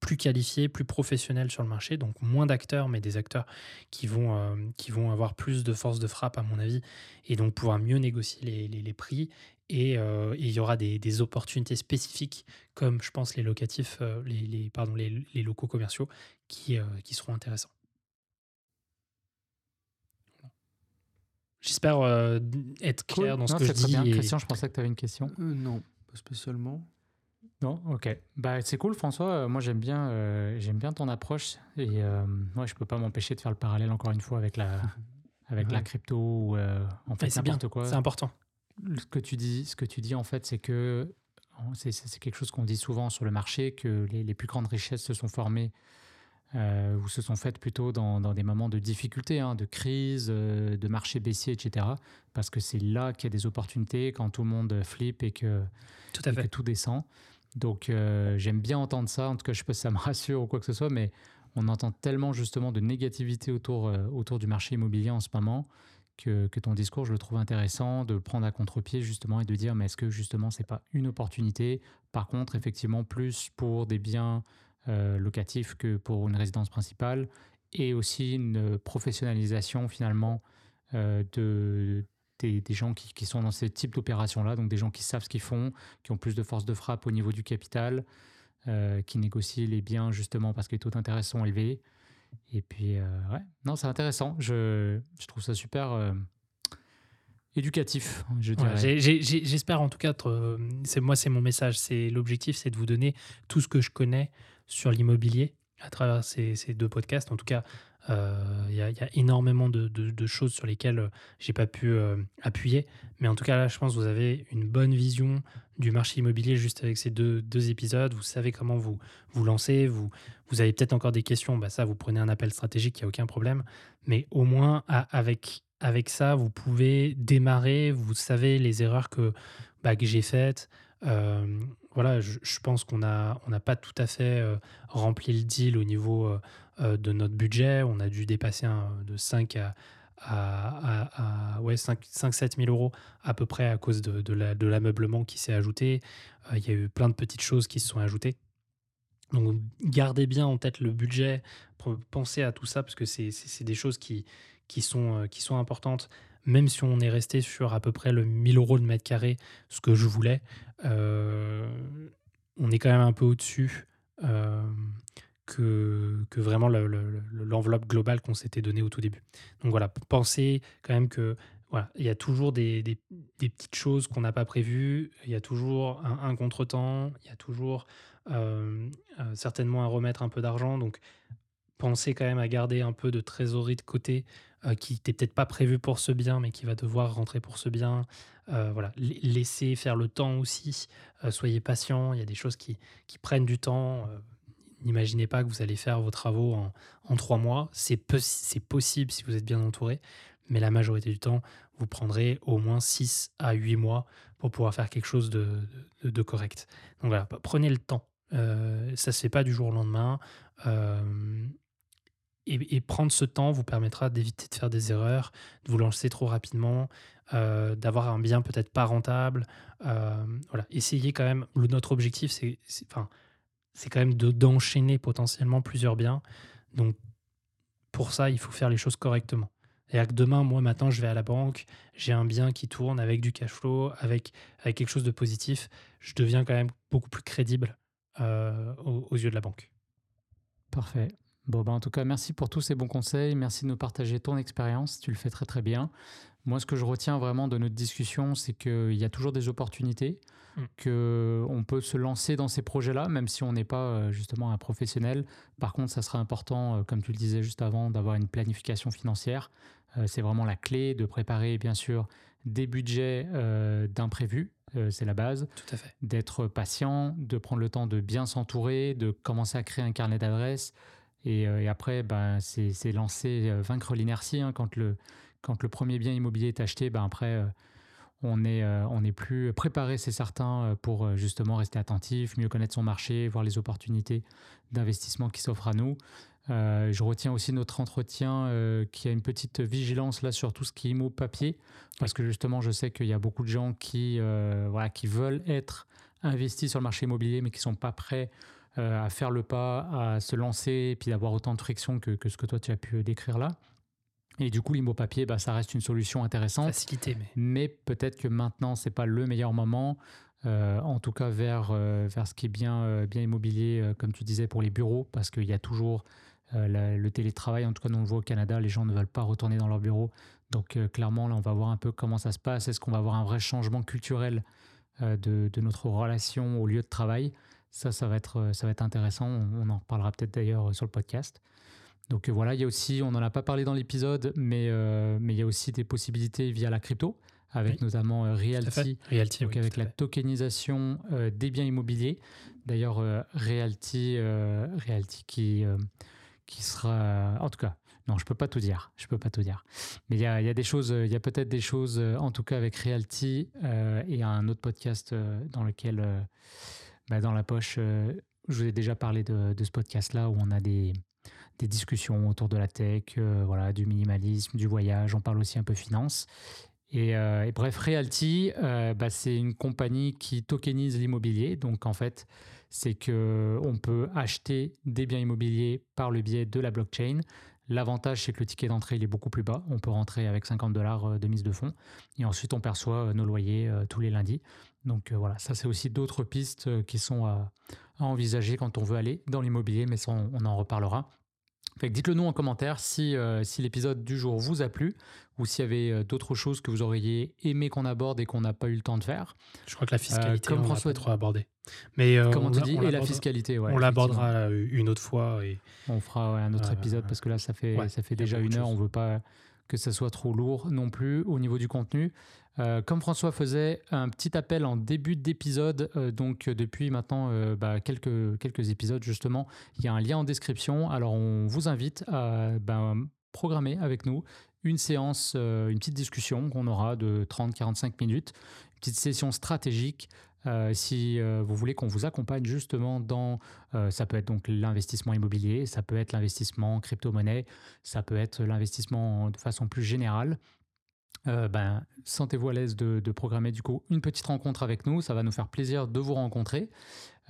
plus qualifiés, plus professionnels sur le marché, donc moins d'acteurs, mais des acteurs qui vont, euh, avoir plus de force de frappe, à mon avis, et donc pouvoir mieux négocier les, prix. Euh, et il y aura des, des, opportunités spécifiques, comme je pense les locatifs, euh, les, les, pardon, les, les, locaux commerciaux, qui, qui seront intéressants. J'espère être clair dans ce que je dis. Bien. Christian, je pensais que tu avais une question. non, pas spécialement. Non, ok. Bah, c'est cool, François. Euh, moi, j'aime bien, euh, j'aime bien ton approche. Et euh, moi, je peux pas m'empêcher de faire le parallèle encore une fois avec la, *laughs* avec la crypto ou en fait n'importe quoi. C'est important. Ce que tu dis, ce que tu dis en fait, c'est que c'est quelque chose qu'on dit souvent sur le marché que les, les, plus grandes richesses se sont formées ou se sont faites plutôt dans, dans des moments de difficulté, hein, de crise, de marché baissier, etc. Parce que c'est là qu'il y a des opportunités quand tout le monde flippe et que tout, à fait. que tout descend. Donc euh, j'aime bien entendre ça, en tout cas je sais pas si ça me *laughs* rassure ou quoi que ce soit, mais on entend tellement justement de négativité autour, euh, autour du marché immobilier en ce moment que, ton discours, je le trouve intéressant de prendre à contre-pied justement et de dire mais est-ce que justement c'est pas une opportunité? Par contre, effectivement, plus pour des biens euh, locatifs que pour une résidence principale et aussi une professionnalisation finalement de, des, gens qui, sont dans ces types d'opérations-là, donc des gens qui savent ce qu'ils font, qui ont plus de force de frappe au niveau du capital, qui négocient les biens justement parce que les taux d'intérêt sont élevés. Et puis, ouais, non, c'est intéressant. Je, je, trouve ça super éducatif, je dirais. J'espère en tout cas, c'est moi, c'est mon message. C'est l'objectif, c'est de vous donner tout ce que je connais sur l'immobilier à travers ces, ces, deux podcasts. En tout cas, euh, il y, a énormément de, choses sur lesquelles euh, j'ai pas pu euh, appuyer, mais en tout cas là, je pense que vous avez une bonne vision du marché immobilier juste avec ces deux, épisodes. Vous savez comment vous vous lancez. Vous, avez peut-être encore des questions. Bah ça, vous prenez un appel stratégique, il n'y a aucun problème. Mais au moins, avec avec ça, vous pouvez démarrer, vous savez les erreurs que, bah, que j'ai faites. Euh, voilà, je, pense qu'on n'a on pas tout à fait euh, rempli le deal au niveau euh, de notre budget. On a dû dépasser de 5 à, à, ouais, 5, 7 000 euros à peu près à cause de, de l'ameublement qui s'est ajouté. Il y a eu plein de petites choses qui se sont ajoutées. Donc gardez bien en tête le budget, pensez à tout ça parce que c'est des choses qui, qui sont, euh, qui sont importantes, même si on est resté sur à peu près le 1000 euros de mètre carré, ce que je voulais, euh, on est quand même un peu au-dessus euh, que, vraiment l'enveloppe globale qu'on s'était donnée au tout début. Donc voilà, pensez quand même que voilà, il y a toujours des, petites choses qu'on n'a pas prévues, il y a toujours un, un contretemps, il y a toujours certainement à remettre un peu d'argent. Donc pensez quand même à garder un peu de trésorerie de côté euh, qui n'était peut-être pas prévu pour ce bien, mais qui va devoir rentrer pour ce bien. Euh, voilà, laissez faire le temps aussi. Euh, soyez patient. Il y a des choses qui prennent du temps. N'imaginez pas que vous allez faire vos travaux en, trois mois. C'est possible si vous êtes bien entouré, mais la majorité du temps, vous prendrez au moins 6 à 8 mois pour pouvoir faire quelque chose de, correct. Donc voilà, prenez le temps. ça ne se fait pas du jour au lendemain et, prendre ce temps vous permettra d'éviter de faire des erreurs, de vous lancer trop rapidement, euh, d'avoir un bien peut-être pas rentable. Euh, voilà, essayez quand même. notre objectif, c'est, enfin, c'est quand même de, d'enchaîner potentiellement plusieurs biens. Donc, pour ça, il faut faire les choses correctement. C'est-à-dire que demain, moi, maintenant, je vais à la banque, j'ai un bien qui tourne avec du cash flow, avec, avec quelque chose de positif. Je deviens quand même beaucoup plus crédible euh, aux yeux de la banque. Parfait. Bon, bah en tout cas, merci pour tous ces bons conseils. Merci de nous partager ton expérience. Tu le fais très très bien. Moi, ce que je retiens vraiment de notre discussion, c'est qu'il y a toujours des opportunités, mm. qu'on peut se lancer dans ces projets-là, même si on n'est pas euh, justement un professionnel. Par contre, ça sera important, euh, comme tu le disais juste avant, d'avoir une planification financière. Euh, c'est vraiment la clé de préparer, bien sûr, des budgets d'imprévus. c'est la base. Tout à fait. D'être patient, de prendre le temps de bien s'entourer, de commencer à créer un carnet d'adresses, et, après, ben, c'est lancer, vaincre l'inertie. Hein. quand, le, quand le premier bien immobilier est acheté, ben, après, on est, on est plus préparé, c'est certain, pour justement rester attentif, mieux connaître son marché, voir les opportunités d'investissement qui s'offrent à nous. je retiens aussi notre entretien qui a une petite vigilance là sur tout ce qui est immo papier, parce que justement, je sais qu'il y a beaucoup de gens qui, voilà, qui veulent être investis sur le marché immobilier, mais qui sont pas prêts euh, à faire le pas, à se lancer, et puis d'avoir autant de friction que, que, ce que toi tu as pu décrire là. Et du coup, l'immo papier, bah, ça reste une solution intéressante. Facilité, mais. Mais peut-être que maintenant, c'est pas le meilleur moment. Euh, en tout cas, vers, euh, vers ce qui est bien, bien immobilier, comme tu disais, pour les bureaux, parce qu'il y a toujours le télétravail. En tout cas, nous on le voit au Canada, les gens ne veulent pas retourner dans leur bureau. Donc, clairement, là, on va voir un peu comment ça se passe. Est-ce qu'on va avoir un vrai changement culturel de, de, notre relation au lieu de travail? Ça, ça va être, ça va être intéressant. On, en reparlera peut-être d'ailleurs sur le podcast. Donc voilà, il y a aussi, on n'en a pas parlé dans l'épisode, mais, euh, mais il y a aussi des possibilités via la crypto, avec notamment euh, Realty, Realty donc avec la tokenisation euh, des biens immobiliers. D'ailleurs, Realty, Realty qui, qui sera, en tout cas, non, je peux pas tout dire. Je peux pas tout dire. Mais il y a, y a, des choses, il y a peut-être des choses, en tout cas avec Realty et un autre podcast dans lequel bah, dans la poche, euh, je vous ai déjà parlé de, ce podcast-là où on a des, des, discussions autour de la tech, euh, voilà, du minimalisme, du voyage. On parle aussi un peu finance. Et, euh, bref, Realty, bah, c'est une compagnie qui tokenise l'immobilier. Donc en fait, c'est que on peut acheter des biens immobiliers par le biais de la blockchain. L'avantage, c'est que le ticket d'entrée il est beaucoup plus bas. On peut rentrer avec 50 dollars de mise de fonds. Et ensuite, on perçoit nos loyers tous les lundis. Donc voilà, ça c'est aussi d'autres pistes qui sont à, envisager quand on veut aller dans l'immobilier, mais on en reparlera dites-le nous en commentaire si, euh, si l'épisode du jour vous a plu ou s'il y avait euh, d'autres choses que vous auriez aimé qu'on aborde et qu'on n'a pas eu le temps de faire. Je crois que la fiscalité, euh, comme on François trop abordé. Mais comment tu dis Et la fiscalité, ouais, On l'abordera une autre fois. Et... On fera un autre épisode parce que là, ça fait, ça fait déjà une heure. On veut pas que ça soit trop lourd non plus au niveau du contenu. Euh, comme François faisait un petit appel en début d'épisode, euh, donc depuis maintenant euh, bah, quelques, épisodes justement, il y a un lien en description. Alors on vous invite à ben, programmer avec nous une séance, une petite discussion qu'on aura de 30-45 minutes, une petite session stratégique si vous voulez qu'on vous accompagne justement dans, ça peut être donc l'investissement immobilier, ça peut être l'investissement en crypto-monnaie, ça peut être l'investissement de façon plus générale. Euh, ben, sentez-vous à l'aise de, programmer du coup une petite rencontre avec nous. Ça va nous faire plaisir de vous rencontrer,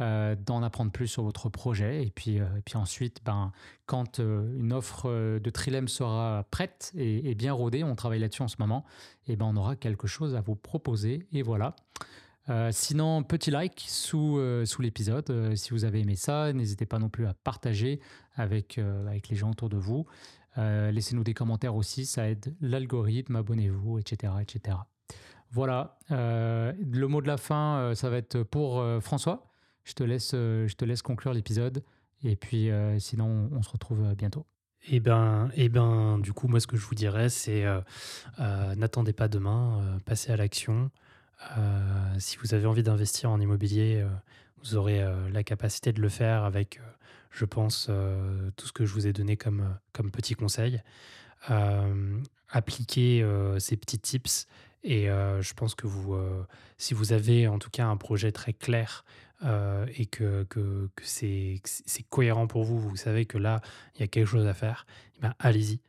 euh, d'en apprendre plus sur votre projet. Et puis, euh, ensuite, ben, quand une offre de Trilem sera prête et, bien rodée, on travaille là-dessus en ce moment, et ben, on aura quelque chose à vous proposer. Et voilà. sinon, petit like sous, l'épisode. si vous avez aimé ça, n'hésitez pas non plus à partager avec les gens autour de vous. Euh, laissez-nous des commentaires aussi, ça aide l'algorithme, abonnez-vous, etc., etc. Voilà, euh, le mot de la fin, euh, ça va être pour François. Je te laisse, je te laisse conclure l'épisode. Et puis, sinon, on, se retrouve bientôt. Eh ben, eh ben, du coup, moi, ce que je vous dirais, c'est n'attendez pas demain, passez à l'action. si vous avez envie d'investir en immobilier, vous aurez la capacité de le faire avec je pense, euh, tout ce que je vous ai donné comme, euh, comme petits conseils. Euh, appliquez ces petits tips et je pense que vous, si vous avez en tout cas un projet très clair et que, que, que c'est cohérent pour vous, vous savez que là, il y a quelque chose à faire, eh ben, allez-y.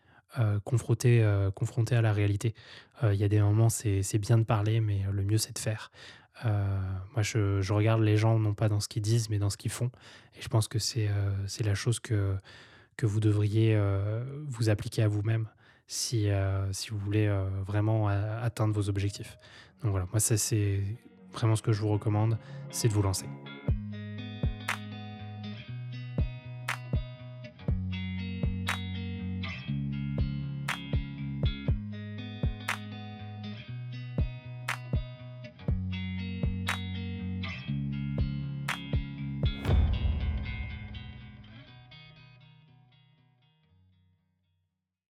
confrontez, confrontez à la réalité. Il y a des moments, c'est bien de parler, mais le mieux, c'est de faire. Euh, moi, je, regarde les gens non pas dans ce qu'ils disent, mais dans ce qu'ils font. Et je pense que c'est euh, la chose que, que vous devriez euh, vous appliquer à vous-même si, si vous voulez vraiment atteindre vos objectifs. Donc voilà, moi, ça, c'est vraiment ce que je vous recommande, c'est de vous lancer.